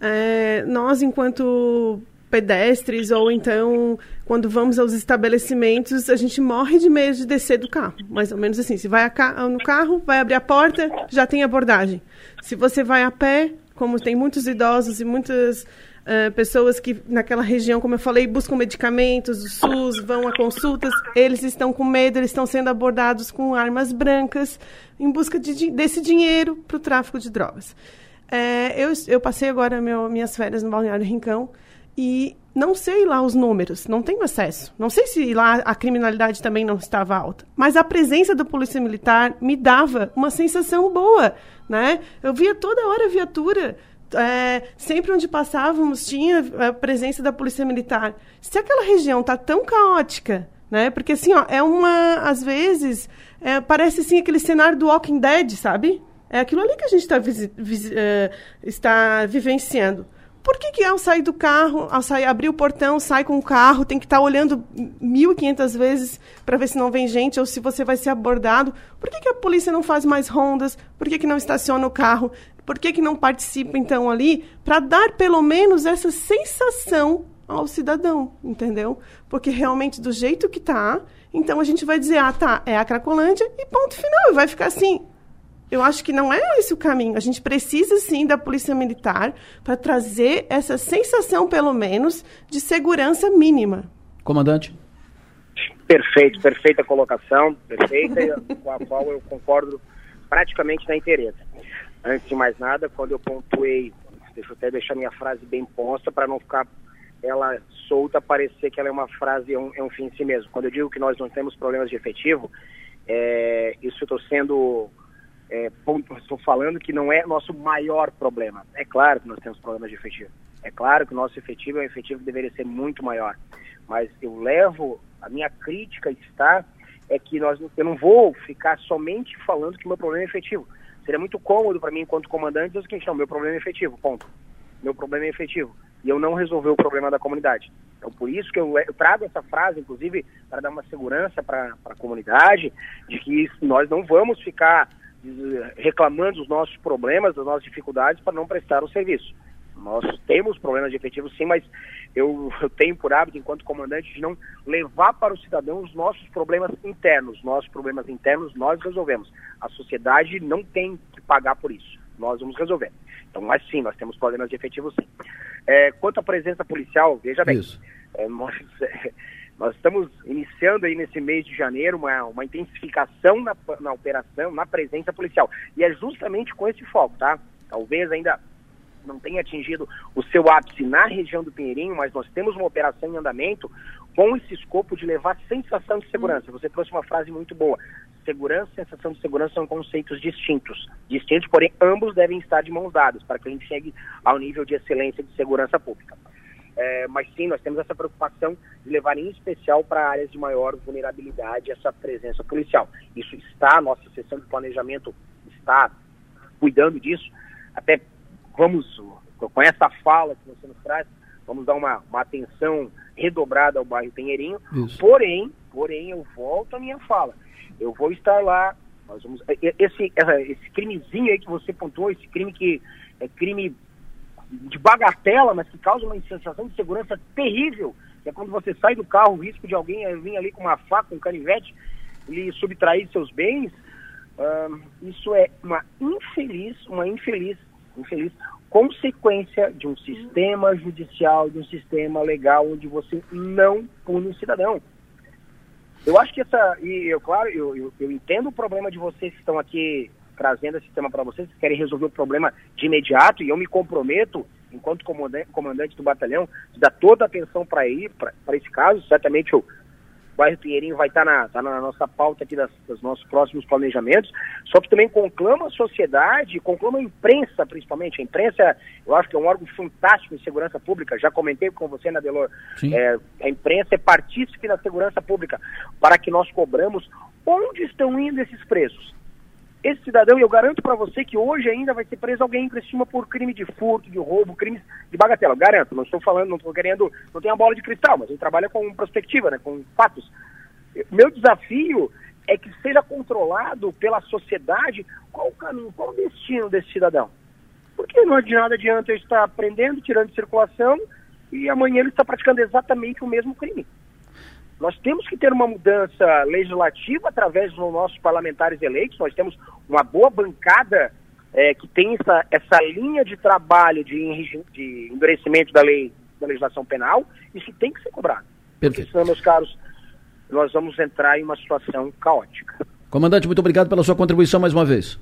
É, nós, enquanto pedestres, ou então, quando vamos aos estabelecimentos, a gente morre de medo de descer do carro. Mais ou menos assim. Se vai no carro, vai abrir a porta, já tem abordagem. Se você vai a pé, como tem muitos idosos e muitas Uh, pessoas que naquela região, como eu falei, buscam medicamentos, o SUS, vão a consultas, eles estão com medo, eles estão sendo abordados com armas brancas em busca de, desse dinheiro para o tráfico de drogas. É, eu, eu, passei agora meu, minhas férias no Balneário Rincão e não sei lá os números, não tenho acesso. Não sei se lá a criminalidade também não estava alta. Mas a presença da Polícia Militar me dava uma sensação boa. Né? Eu via toda hora viatura é, sempre onde passávamos tinha a presença da polícia militar. Se aquela região está tão caótica, né? Porque assim, ó, é uma, às vezes, é, parece assim aquele cenário do Walking Dead, sabe? É aquilo ali que a gente está é, está vivenciando. Por que, que ao sair do carro, ao sair, abrir o portão, sai com o carro, tem que estar tá olhando 1.500 vezes para ver se não vem gente ou se você vai ser abordado? Por que, que a polícia não faz mais rondas? Por que, que não estaciona o carro? Por que, que não participa, então, ali, para dar pelo menos essa sensação ao cidadão, entendeu? Porque realmente, do jeito que tá, então a gente vai dizer, ah, tá, é a Cracolândia e ponto final, e vai ficar assim. Eu acho que não é esse o caminho. A gente precisa, sim, da Polícia Militar para trazer essa sensação, pelo menos, de segurança mínima. Comandante? Perfeito, perfeita colocação, perfeita, com a qual eu concordo praticamente na interesse. Antes de mais nada, quando eu pontuei, deixa eu até deixar minha frase bem posta para não ficar ela solta, parecer que ela é uma frase, é um, é um, fim em si mesmo. Quando eu digo que nós não temos problemas de efetivo, é, isso eu estou sendo, é, estou falando que não é nosso maior problema. É claro que nós temos problemas de efetivo. É claro que o nosso efetivo é um efetivo que deveria ser muito maior. Mas eu levo, a minha crítica está, é que nós, eu não vou ficar somente falando que o meu problema é efetivo. Seria muito cômodo para mim, enquanto comandante, dizer o seguinte: não, meu problema é efetivo, ponto. Meu problema é efetivo. E eu não resolvi o problema da comunidade. Então, por isso que eu, eu trago essa frase, inclusive, para dar uma segurança para a comunidade, de que nós não vamos ficar eh, reclamando dos nossos problemas, das nossas dificuldades, para não prestar o serviço. Nós temos problemas de efetivo, sim, mas eu, eu, tenho por hábito, enquanto comandante, de não levar para o cidadão os nossos problemas internos. Nossos problemas internos nós resolvemos. A sociedade não tem que pagar por isso. Nós vamos resolver. Então, mas sim, nós temos problemas de efetivo, sim. É, quanto à presença policial, veja bem, é, nós, é, nós, estamos iniciando aí nesse mês de janeiro uma, uma intensificação na, na operação, na presença policial. E é justamente com esse foco, tá? Talvez ainda não tem atingido o seu ápice na região do Pinheirinho, mas nós temos uma operação em andamento com esse escopo de levar sensação de segurança. Você trouxe uma frase muito boa. Segurança e sensação de segurança são conceitos distintos. Distintos, porém, ambos devem estar de mãos dadas para que a gente chegue ao nível de excelência de segurança pública. É, mas sim, nós temos essa preocupação de levar em especial para áreas de maior vulnerabilidade essa presença policial. Isso está, nossa sessão de planejamento está cuidando disso, até vamos, com essa fala que você nos traz, vamos dar uma, uma atenção redobrada ao bairro Pinheirinho. Isso. Porém, porém, eu volto à minha fala. Eu vou estar lá. Nós vamos, esse, esse crimezinho aí que você pontuou, esse crime que é crime de bagatela, mas que causa uma sensação de segurança terrível que é quando você sai do carro, o risco de alguém vir ali com uma faca, um canivete, lhe subtrair seus bens, uh, isso é uma infeliz, uma infeliz, infeliz consequência de um sistema judicial, de um sistema legal onde você não pune o cidadão. Eu acho que essa, e eu, claro, eu, eu, eu entendo o problema de vocês que estão aqui trazendo esse tema para vocês, que querem resolver o problema de imediato, e eu me comprometo, enquanto comandante do batalhão, de dar toda a atenção para esse caso. Certamente eu bairro Pinheirinho vai estar na, tá na nossa pauta aqui das, dos nossos próximos planejamentos, só que também conclama a sociedade, conclama a imprensa, principalmente. A imprensa, eu acho que é um órgão fantástico em segurança pública, já comentei com você, Nadelor. É, a imprensa é partícipe na segurança pública, para que nós cobramos onde estão indo esses preços esse cidadão, e eu garanto para você que hoje ainda vai ser preso alguém em Criciúma por crime de furto, de roubo, crimes de bagatela. Eu garanto, não estou falando, não estou querendo, não tem a bola de cristal, mas a gente trabalha com perspectiva, né, com fatos. Meu desafio é que seja controlado pela sociedade qual o caminho, qual o destino desse cidadão. Porque não de nada adianta eu estar prendendo, tirando de circulação, e amanhã ele está praticando exatamente o mesmo crime. Nós temos que ter uma mudança legislativa através dos nossos parlamentares eleitos. Nós temos uma boa bancada é, que tem essa, essa linha de trabalho de, de endurecimento da lei da legislação penal. Isso tem que ser cobrado. Perfeito. Porque senão, meus caros, nós vamos entrar em uma situação caótica. Comandante, muito obrigado pela sua contribuição mais uma vez.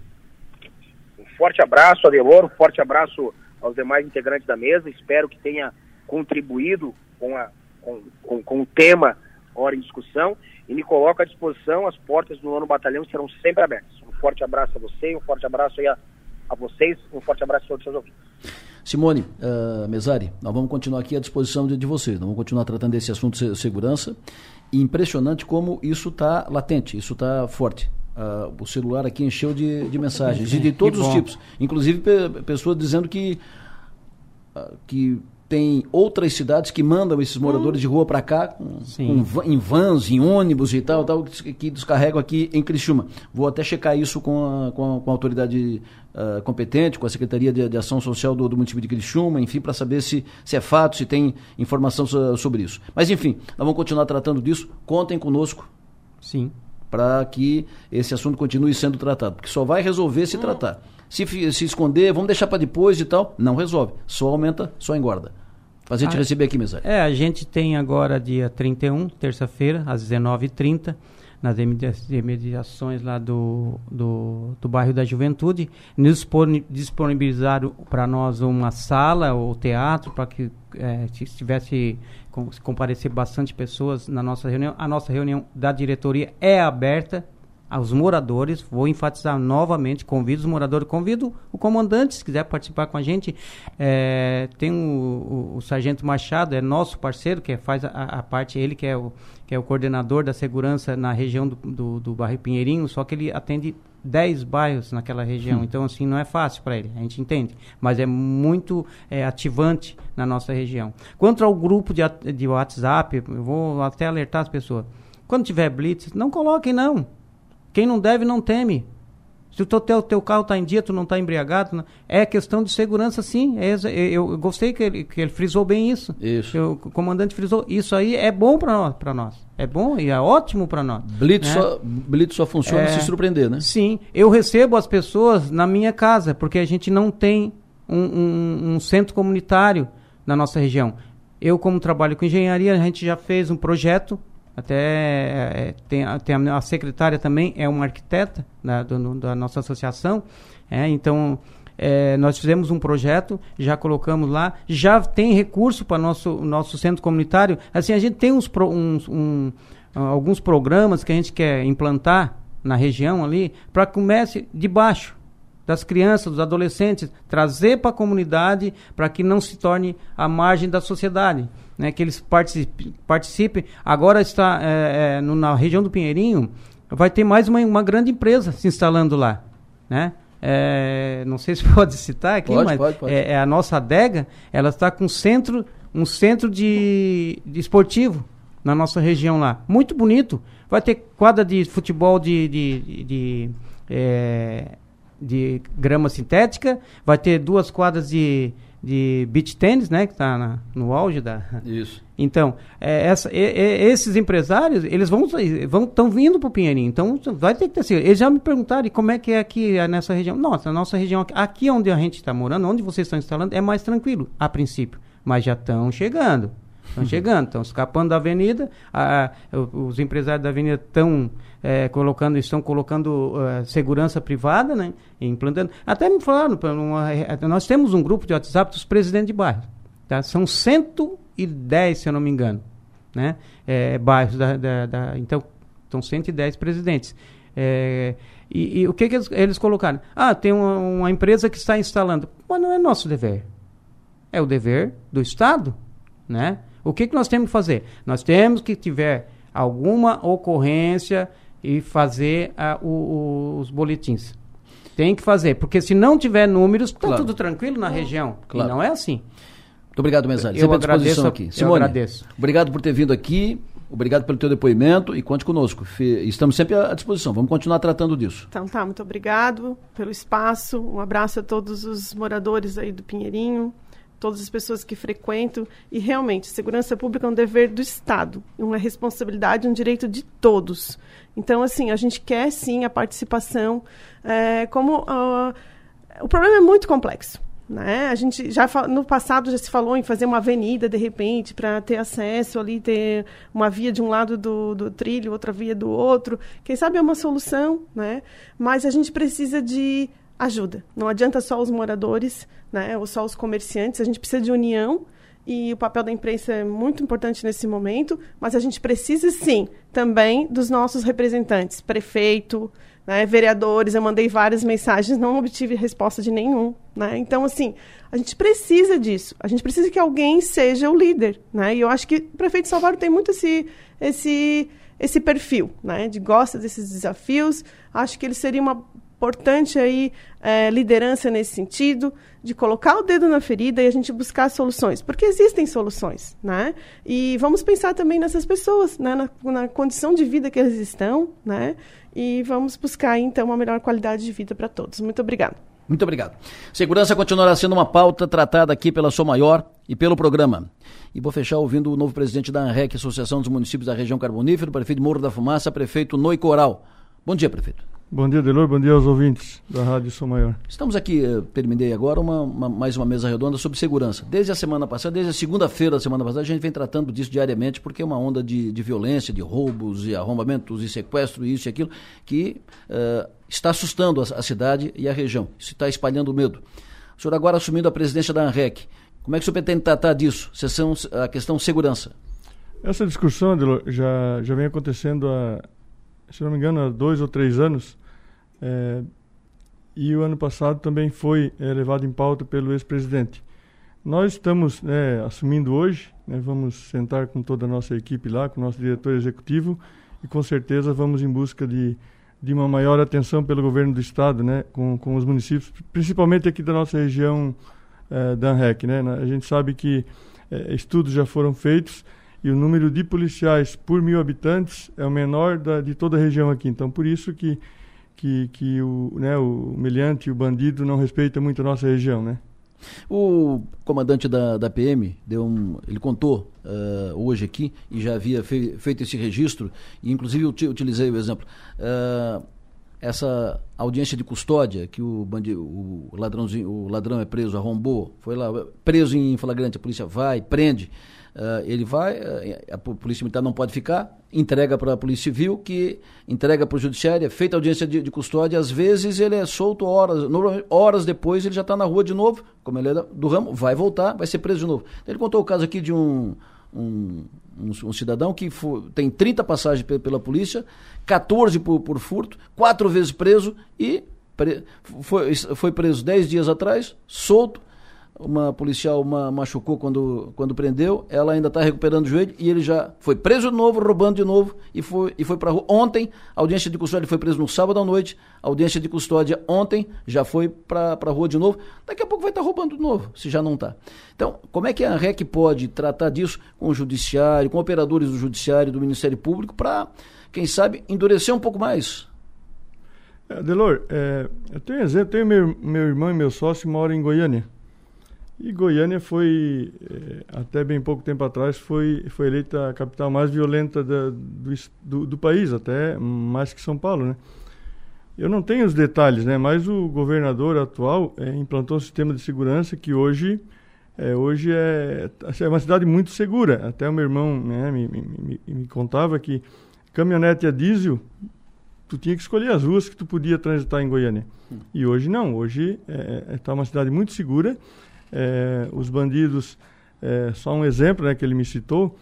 Um forte abraço, Adelor, um forte abraço aos demais integrantes da mesa. Espero que tenha contribuído com, a, com, com, com o tema hora em discussão e me coloco à disposição, as portas do nono batalhão serão sempre abertas. Um forte abraço a você, um forte abraço aí a, a vocês, um forte abraço a todos os seus ouvintes. Simone, uh, Mesari, nós vamos continuar aqui à disposição de, de vocês, nós vamos continuar tratando desse assunto de segurança. Impressionante como isso está latente, isso está forte. Uh, o celular aqui encheu de, de mensagens, e de todos os tipos. Inclusive pe pessoas dizendo que, uh, que tem outras cidades que mandam esses moradores de rua para cá com, com, em vans, em ônibus e tal, tal que descarregam aqui em Criciúma. Vou até checar isso com a, com a, com a autoridade uh, competente, com a Secretaria de, de Ação Social do, do, município de Criciúma, enfim, para saber se, se é fato, se tem informação sobre isso. Mas enfim, nós vamos continuar tratando disso. Contem conosco. Sim. Para que esse assunto continue sendo tratado, porque só vai resolver se hum. tratar. Se, se esconder, vamos deixar para depois e tal, não resolve. Só aumenta, só engorda. Para a gente receber aqui, Mesário. É, a gente tem agora dia 31, terça-feira, às 19h30, nas imediações lá do, do, do bairro da Juventude, nos disponibilizaram para nós uma sala ou teatro para que é, tivesse comparecer bastante pessoas na nossa reunião. A nossa reunião da diretoria é aberta aos moradores, vou enfatizar novamente, convido os moradores, convido o comandante, se quiser participar com a gente, é, tem o, o, o, Sargento Machado, é nosso parceiro, que é, faz a, a, parte, ele que é, o, que é o coordenador da segurança na região do, do, do bairro Pinheirinho, só que ele atende 10 bairros naquela região, hum. então assim, não é fácil para ele, a gente entende, mas é muito é, ativante na nossa região. Quanto ao grupo de, de WhatsApp, eu vou até alertar as pessoas, quando tiver blitz, não coloquem não, quem não deve não teme. Se o teu, teu carro está em dia, tu não está embriagado, é questão de segurança, sim. É, eu, eu, gostei que ele, que ele frisou bem isso. Isso. Eu, o comandante frisou. Isso aí é bom para nós, nós. É bom e é ótimo para nós. Blitz, né? só, Blitz só funciona é, se surpreender, né? Sim. Eu recebo as pessoas na minha casa, porque a gente não tem um, um, um centro comunitário na nossa região. Eu, como trabalho com engenharia, a gente já fez um projeto até é, tem, tem a, a, secretária também é uma arquiteta da, do, da nossa associação. É, então, é, nós fizemos um projeto, já colocamos lá, já tem recurso para nosso nosso centro comunitário. Assim, a gente tem uns, uns um, alguns programas que a gente quer implantar na região ali para que comece de baixo das crianças, dos adolescentes, trazer para a comunidade para que não se torne a margem da sociedade né, que eles participem. participem. Agora está é, é, no, na região do Pinheirinho, vai ter mais uma, uma grande empresa se instalando lá, né? É, não sei se pode citar aqui, pode, mas pode, pode. É, é, a nossa adega, ela está com centro, um centro de, de, esportivo na nossa região lá. Muito bonito. Vai ter quadra de futebol de, de, de, de, é, de grama sintética, vai ter duas quadras de de beach tênis, né, que está no auge da. Isso. Então, é, essa, é, esses empresários, eles vão vão estão vindo para o Pinheirinho. Então, vai ter que ter. Assim, eles já me perguntaram como é que é aqui nessa região. Nossa, a nossa região aqui onde a gente está morando, onde vocês estão instalando, é mais tranquilo a princípio, mas já estão chegando. Estão chegando, estão escapando da avenida. A, os empresários da avenida estão é, colocando, estão colocando uh, segurança privada, né? Implantando. Até me falaram, uma, nós temos um grupo de WhatsApp dos presidentes de bairro. Tá? São 110, se eu não me engano, né? É, bairros da, da, da, Então, são 110 presidentes. É, e, e, o que, que eles, eles, colocaram? Ah, tem uma, uma empresa que está instalando. Mas não é nosso dever. É o dever do Estado, né? O que, que nós temos que fazer? Nós temos que tiver alguma ocorrência e fazer o, o, os boletins. Tem que fazer, porque se não tiver números, está claro. tudo tranquilo na região. Claro. E não é assim. Muito obrigado, Mesalho. Sempre à disposição aqui. Simone, eu agradeço. obrigado por ter vindo aqui. Obrigado pelo teu depoimento e conte conosco. Estamos sempre à disposição. Vamos continuar tratando disso. Então tá, muito obrigado pelo espaço. Um abraço a todos os moradores aí do Pinheirinho todas as pessoas que frequentam. E realmente, segurança pública é um dever do Estado, uma responsabilidade, um direito de todos. Então, assim, a gente quer sim a participação. É, como uh, o problema é muito complexo. Né? A gente já no passado já se falou em fazer uma avenida de repente para ter acesso ali, ter uma via de um lado do, do trilho, outra via do outro. Quem sabe é uma solução, né? Mas a gente precisa de ajuda. Não adianta só os moradores, né, ou só os comerciantes, a gente precisa de união e o papel da imprensa é muito importante nesse momento, mas a gente precisa sim também dos nossos representantes, prefeito, né, vereadores. Eu mandei várias mensagens, não obtive resposta de nenhum. Né? Então, assim, a gente precisa disso. A gente precisa que alguém seja o líder. Né? E eu acho que o prefeito Salvador tem muito esse, esse, esse perfil, né, de gosta desses desafios. Acho que ele seria uma importante aí é, liderança nesse sentido, de colocar o dedo na ferida e a gente buscar soluções, porque existem soluções, né? E vamos pensar também nessas pessoas, né? na, na condição de vida que eles estão, né? E vamos buscar então uma melhor qualidade de vida para todos. Muito obrigada. Muito obrigado. Segurança continuará sendo uma pauta tratada aqui pela Sou Maior e pelo programa. E vou fechar ouvindo o novo presidente da ANREC, Associação dos Municípios da Região Carbonífera, prefeito Morro da Fumaça, prefeito Noi Coral. Bom dia, prefeito. Bom dia, Delor. Bom dia aos ouvintes da Rádio Sou Maior. Estamos aqui, eh, terminei agora uma, uma, mais uma mesa redonda sobre segurança. Desde a semana passada, desde a segunda-feira da semana passada, a gente vem tratando disso diariamente, porque é uma onda de, de violência, de roubos e arrombamentos e sequestro, isso e aquilo, que uh, está assustando a, a, cidade e a região. Isso está espalhando medo. O senhor agora assumindo a presidência da ANREC, como é que o senhor pretende tratar disso? Sessão, a questão segurança. Essa discussão, Delor, já, já vem acontecendo há, se não me engano, há dois ou três anos é, e o ano passado também foi é, levado em pauta pelo ex-presidente. Nós estamos né, assumindo hoje, né, vamos sentar com toda a nossa equipe lá, com o nosso diretor executivo, e com certeza vamos em busca de, de uma maior atenção pelo governo do Estado, né, com, com os municípios, principalmente aqui da nossa região é, da ANREC. Né? A gente sabe que é, estudos já foram feitos e o número de policiais por mil habitantes é o menor da, de toda a região aqui. Então, por isso que que, que o, né, o meliante, o bandido, não respeita muito a nossa região, né? O comandante da, da PM deu um, ele contou uh, hoje aqui e já havia fei, feito esse registro e inclusive eu utilizei o exemplo uh, essa audiência de custódia que o, bandido, o ladrãozinho, o ladrão é preso, arrombou, foi lá preso em flagrante, a polícia vai, prende, Uh, ele vai, uh, a polícia militar não pode ficar, entrega para a polícia civil, que entrega para o judiciário, é feita audiência de, de, custódia, às vezes ele é solto horas, horas depois ele já está na rua de novo, como ele é do ramo, vai voltar, vai ser preso de novo. Ele contou o caso aqui de um, um, um, um cidadão que for, tem 30 passagens pela polícia, 14 por, por furto, quatro vezes preso e pre, foi, foi preso 10 dias atrás, solto, uma policial uma, machucou quando, quando prendeu, ela ainda está recuperando o joelho e ele já foi preso de novo, roubando de novo e foi, e foi para rua. Ontem, a audiência de custódia foi preso no sábado à noite, a audiência de custódia ontem já foi para a rua de novo. Daqui a pouco vai estar tá roubando de novo, se já não está. Então, como é que a REC pode tratar disso com o judiciário, com operadores do judiciário, do Ministério Público, para, quem sabe, endurecer um pouco mais? É, Delor, é, eu tenho exemplo, tenho meu, meu irmão e meu sócio moram em Goiânia. E Goiânia foi, eh, até bem pouco tempo atrás, foi, foi eleita a capital mais violenta da, do, do, do, país, até mais que São Paulo, né? Eu não tenho os detalhes, né? Mas o governador atual é, implantou um sistema de segurança que hoje é, hoje é, é uma cidade muito segura. Até o meu irmão né, me, me, me, contava que caminhonete a diesel, tu tinha que escolher as ruas que tu podia transitar em Goiânia. Hum. E hoje não, hoje está é, uma cidade muito segura é, os bandidos, é, só um exemplo né, que ele me citou,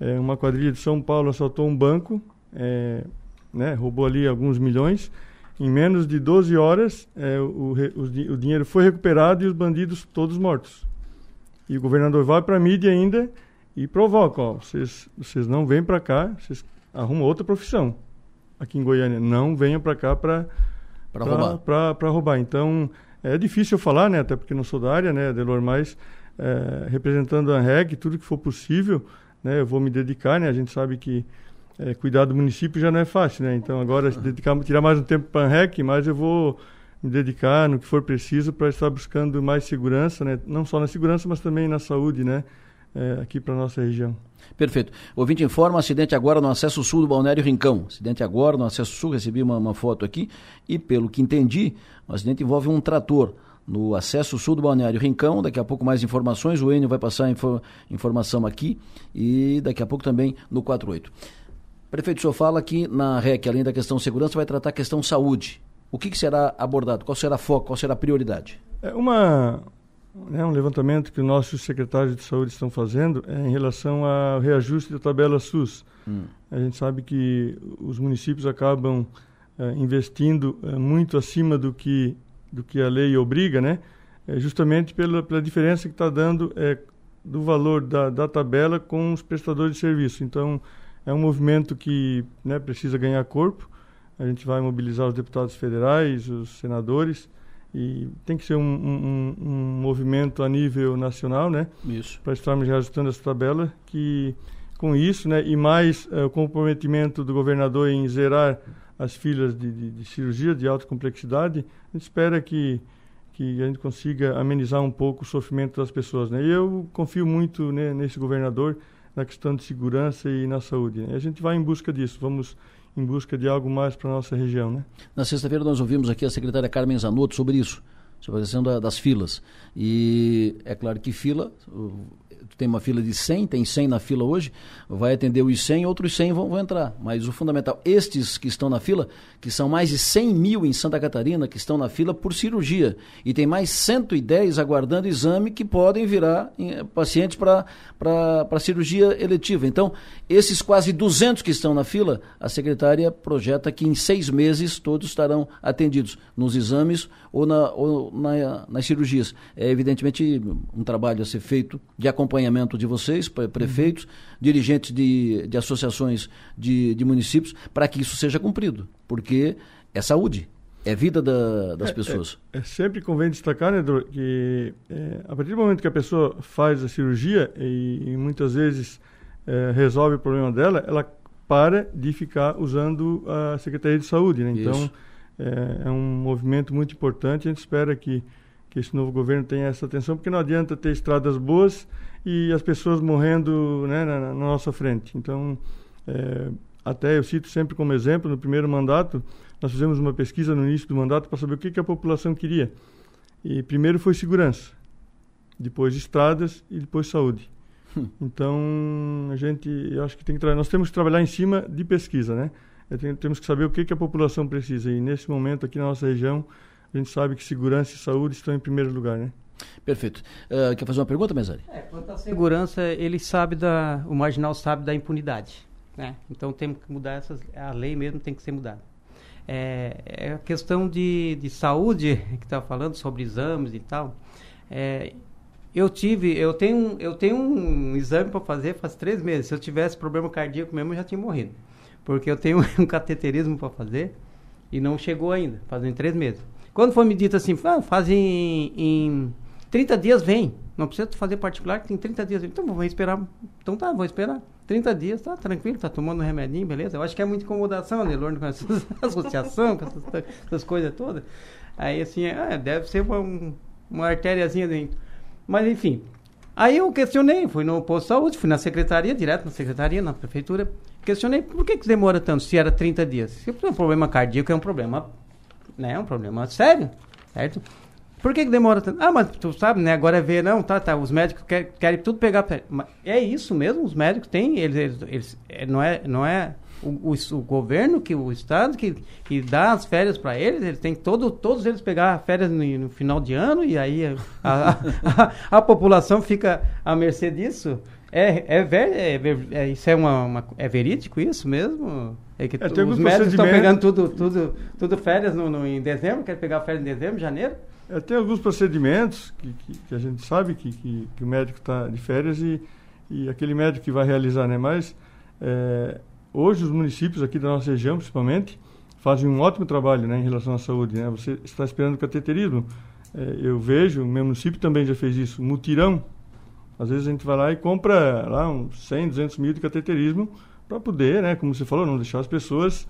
é, uma quadrilha de São Paulo assaltou um banco, é, né, roubou ali alguns milhões. Em menos de 12 horas, o, o, o, dinheiro foi recuperado e os bandidos todos mortos. E o governador vai para a mídia ainda e provoca: ó, vocês, vocês não vêm para cá, vocês arrumam outra profissão aqui em Goiânia. Não venham para cá para roubar. roubar. Então, é difícil falar, né? Até porque não sou da área, né, Delor, mas é, representando a ANREG, tudo que for possível, né, eu vou me dedicar, né? A gente sabe que é, cuidar do município já não é fácil, né? Então agora dedicar, tirar mais um tempo para a ANREG, mas eu vou me dedicar no que for preciso para estar buscando mais segurança, né? Não só na segurança, mas também na saúde, né? É, aqui para nossa região. Perfeito. Ouvinte informa, acidente agora no acesso sul do Balneário Rincão. Acidente agora no acesso sul, recebi uma, uma foto aqui e pelo que entendi, o acidente envolve um trator no acesso sul do Balneário Rincão. Daqui a pouco mais informações, o Enio vai passar info, informação aqui e daqui a pouco também no 48. Prefeito, o senhor fala que na REC, além da questão segurança, vai tratar a questão saúde. O que, que será abordado? Qual será a foco? Qual será a prioridade? É uma, né, um levantamento que os nossos secretários de saúde estão fazendo é em relação ao reajuste da tabela SUS. Hum. A gente sabe que os municípios acabam é, investindo é, muito acima do que, do que a lei obriga, né? É justamente pela, pela diferença que está dando é, do valor da, da tabela com os prestadores de serviço. Então, é um movimento que né, precisa ganhar corpo. A gente vai mobilizar os deputados federais, os senadores, e tem que ser um, um, um movimento a nível nacional, né? Isso. Para estarmos reajustando essa tabela, que com isso, né, e mais uh, o comprometimento do governador em zerar as filas de, de, de, cirurgia de alta complexidade, a gente espera que, que a gente consiga amenizar um pouco o sofrimento das pessoas, né? E eu confio muito né, nesse governador na questão de segurança e na saúde. Né? A gente vai em busca disso, vamos em busca de algo mais para a nossa região. Né? Na sexta-feira nós ouvimos aqui a secretária Carmen Zanotto sobre isso, sobre a questão da, das filas. E é claro que fila, tem uma fila de 100, tem 100 na fila hoje, vai atender os 100, outros 100 vão, vão, entrar. Mas o fundamental, estes que estão na fila, que são mais de 100 mil em Santa Catarina, que estão na fila por cirurgia, e tem mais 110 aguardando exame que podem virar em, pacientes para cirurgia eletiva. Então, esses quase 200 que estão na fila, a secretária projeta que em seis meses todos estarão atendidos nos exames ou, na, ou na, nas cirurgias. É evidentemente um trabalho a ser feito de acompanhamento de vocês, prefeitos, uhum. dirigentes de, de associações de, de municípios, para que isso seja cumprido, porque é saúde. É vida da, das é, pessoas. É, é, sempre convém destacar, né, que é, a partir do momento que a pessoa faz a cirurgia e, e muitas vezes é, resolve o problema dela, ela para de ficar usando a Secretaria de Saúde. Né? Então, é, é, um movimento muito importante. A gente espera que, que esse novo governo tenha essa atenção, porque não adianta ter estradas boas e as pessoas morrendo né, na, na, nossa frente. Então, é, até eu cito sempre como exemplo, no primeiro mandato, nós fizemos uma pesquisa no início do mandato para saber o que, que a população queria. E primeiro foi segurança, depois estradas e depois saúde. Hum. Então, a gente, eu acho que tem que nós temos que trabalhar em cima de pesquisa, né? temos que saber o que, que a população precisa. E nesse momento, aqui na nossa região, a gente sabe que segurança e saúde estão em primeiro lugar, né? Perfeito. Uh, quer fazer uma pergunta, Mesari? É, quanto à segurança, ele sabe da, o marginal sabe da impunidade, né? Então temos que mudar essas, a lei mesmo tem que ser mudada. É, é a questão de, de saúde que está falando sobre exames e tal. É, eu tive, eu tenho, eu tenho um exame para fazer faz três meses. Se eu tivesse problema cardíaco mesmo, eu já tinha morrido porque eu tenho um cateterismo para fazer e não chegou ainda, fazem três meses. Quando foi me dito assim, ah, faz em, em 30 dias, vem. Não precisa fazer particular, que tem 30 dias. Então, vou esperar. Então tá, vou esperar. 30 dias, tá tranquilo, tá tomando um remedinho, beleza? Eu acho que é muita incomodação, né, Lorne, com essa associação, com essas, essas, coisas todas. Aí, assim, é, deve ser uma, uma artériazinha dentro. Mas enfim. Aí eu questionei, fui no posto de saúde, fui na secretaria, direto na secretaria, na prefeitura. Questionei por que, que demora tanto, se era 30 dias. Se é um problema cardíaco, é um problema, né? Um problema sério, certo? Por que, que demora tanto? Ah, mas tu sabe, né? Agora é ver, não, tá, tá. Os médicos quer, querem tudo pegar. Mas é isso mesmo, os médicos têm, eles, eles, eles é, não é, não é o, o, o, governo, que o Estado, que, que dá as férias para eles, eles têm todo, todos eles pegar férias no, no final de ano e aí a, a, a, a, população fica à mercê disso. É, é, ver, é, é, isso é, uma, uma, é verídico isso mesmo? É que é, os médicos estão pegando tudo, tudo, tudo férias no, no, em dezembro, querem pegar férias em dezembro, janeiro? É, tem alguns procedimentos que, que, que, a gente sabe que, que, que o médico está de férias e, e aquele médico que vai realizar, né? Mas é, hoje os municípios aqui da nossa região, principalmente, fazem um ótimo trabalho né, em relação à saúde. Né? Você está esperando cateterismo. É, eu vejo, o meu município também já fez isso, mutirão. Às vezes a gente vai lá e compra lá uns 100, 200 mil de cateterismo para poder, né, como você falou, não deixar as pessoas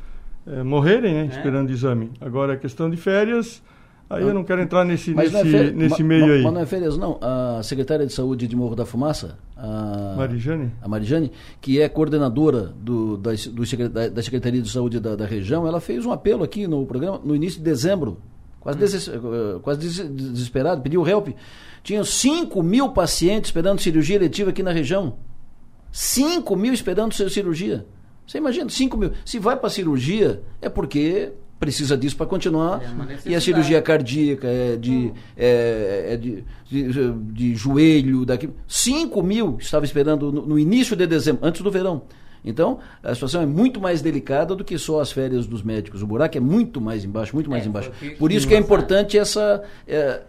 é, morrerem né, é. esperando exame. Agora, a questão de férias, Aí não. eu não quero entrar nesse, nesse, é nesse meio ma, aí. Mas não é férias, não. A secretária de Saúde de Morro da Fumaça, a Marijane, a Marijane que é coordenadora do, da, do, da Secretaria de Saúde da, da, região, ela fez um apelo aqui no programa no início de dezembro, quase, hum. des, eh, quase desesperado, pediu help. Tinha 5 mil pacientes esperando cirurgia eletiva aqui na região. 5 mil esperando cirurgia. Você imagina, 5 mil. Se vai para cirurgia, é porque precisa disso para continuar. É e a cirurgia cardíaca é de, hum. é, é de, de, de, joelho, daqui. 5 mil estava esperando no, no, início de dezembro, antes do verão. Então, a situação é muito mais delicada do que só as férias dos médicos. O buraco é muito mais embaixo, muito mais é, embaixo. Por isso que é importante essa, é,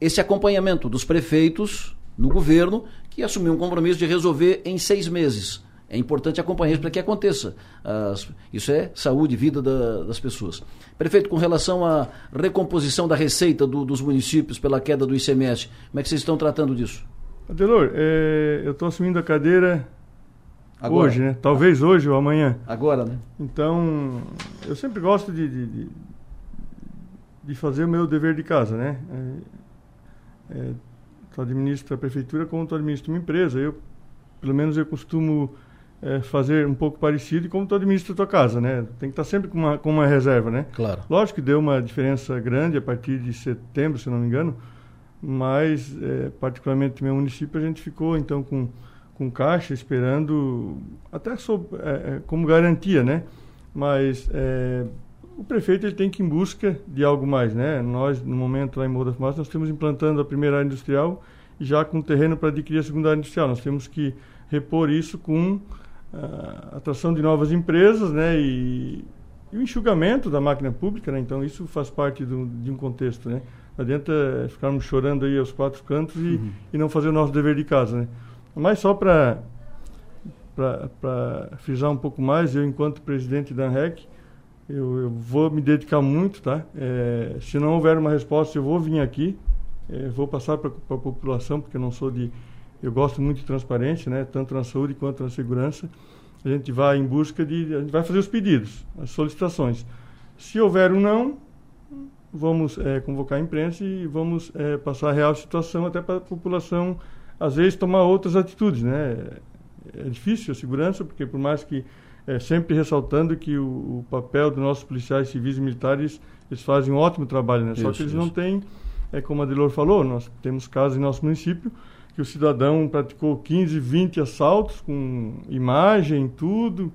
esse acompanhamento dos prefeitos no governo, que assumiu um compromisso de resolver em seis meses é importante acompanhar isso para que aconteça. As, isso é saúde, vida da, das pessoas. Prefeito, com relação à recomposição da receita do, dos municípios pela queda do ICMS, como é que vocês estão tratando disso? Adelor, é, eu estou assumindo a cadeira Agora. hoje, né? Talvez hoje ou amanhã. Agora, né? Então, eu sempre gosto de, de, de, de fazer o meu dever de casa, né? É, é, tu administra a prefeitura como tu administra uma empresa. Eu, pelo menos, eu costumo é, fazer um pouco parecido como tu administra a tua casa, né? Tem que estar sempre com uma, com uma reserva, né? Claro. Lógico que deu uma diferença grande a partir de setembro, se não me engano, mas, é, particularmente no meu município, a gente ficou, então, com, com caixa, esperando, até sob, é, é como garantia, né? Mas é, o prefeito ele tem que ir em busca de algo mais, né? Nós, no momento, lá em Morro da Fumaça, nós estamos implantando a primeira área industrial e já com terreno para adquirir a segunda área industrial. Nós temos que repor isso com a atração de novas empresas, né, e, e, o enxugamento da máquina pública, né, então isso faz parte do, de um contexto, né. Não adianta ficarmos chorando aí aos quatro cantos e, uhum. e não fazer o nosso dever de casa, né. Mas só para para frisar um pouco mais, eu enquanto presidente da ANREC, eu, eu vou me dedicar muito, tá? É, se não houver uma resposta, eu vou vir aqui, é, vou passar para a população, porque eu não sou de eu gosto muito de transparência, né, tanto na saúde quanto na segurança. A gente vai em busca de, a gente vai fazer os pedidos, as solicitações. Se houver um não, vamos é, convocar a imprensa e vamos é, passar a real situação até para a população, às vezes, tomar outras atitudes, né? É difícil a segurança, porque por mais que, é, sempre ressaltando que o, o, papel dos nossos policiais civis e militares, eles fazem um ótimo trabalho, né? Isso, Só que eles isso. não têm, é como a Delor falou, nós temos casos em nosso município, que o cidadão praticou 15, 20 assaltos com imagem, tudo,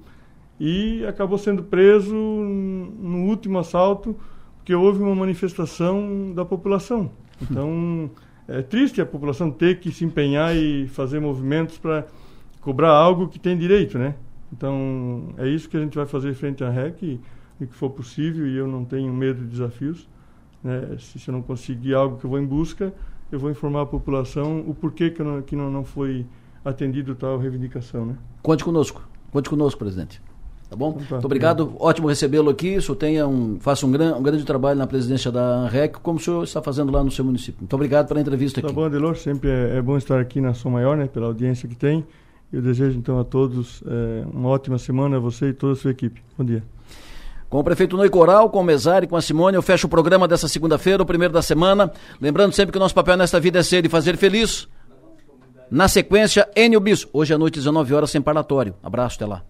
e acabou sendo preso no último assalto porque houve uma manifestação da população. Então, é triste a população ter que se empenhar e fazer movimentos para cobrar algo que tem direito, né? Então, é isso que a gente vai fazer frente à REC, e, e que for possível, e eu não tenho medo de desafios. Né? Se, se eu não conseguir algo que eu vou em busca, eu vou informar a população o porquê que não, que não, não foi atendido tal reivindicação. Né? Conte conosco, conte conosco, presidente. Tá bom? Então tá, Muito obrigado, obrigado. ótimo recebê-lo aqui. O senhor tenha um, faça um, gran, um grande trabalho na presidência da ANREC, como o senhor está fazendo lá no seu município. Muito obrigado pela entrevista tá aqui. Tá bom, Adelor, sempre é, é, bom estar aqui na Som Maior, né, pela audiência que tem. Eu desejo então a todos é, uma ótima semana, a você e toda a sua equipe. Bom dia. Com o prefeito Noi Coral, com o Mesari, com a Simone, eu fecho o programa dessa segunda-feira, o primeiro da semana. Lembrando sempre que o nosso papel nesta vida é ser e fazer feliz. Na sequência, Enio Bis. Hoje à noite, 19 horas, sem parlatório. Abraço, até lá.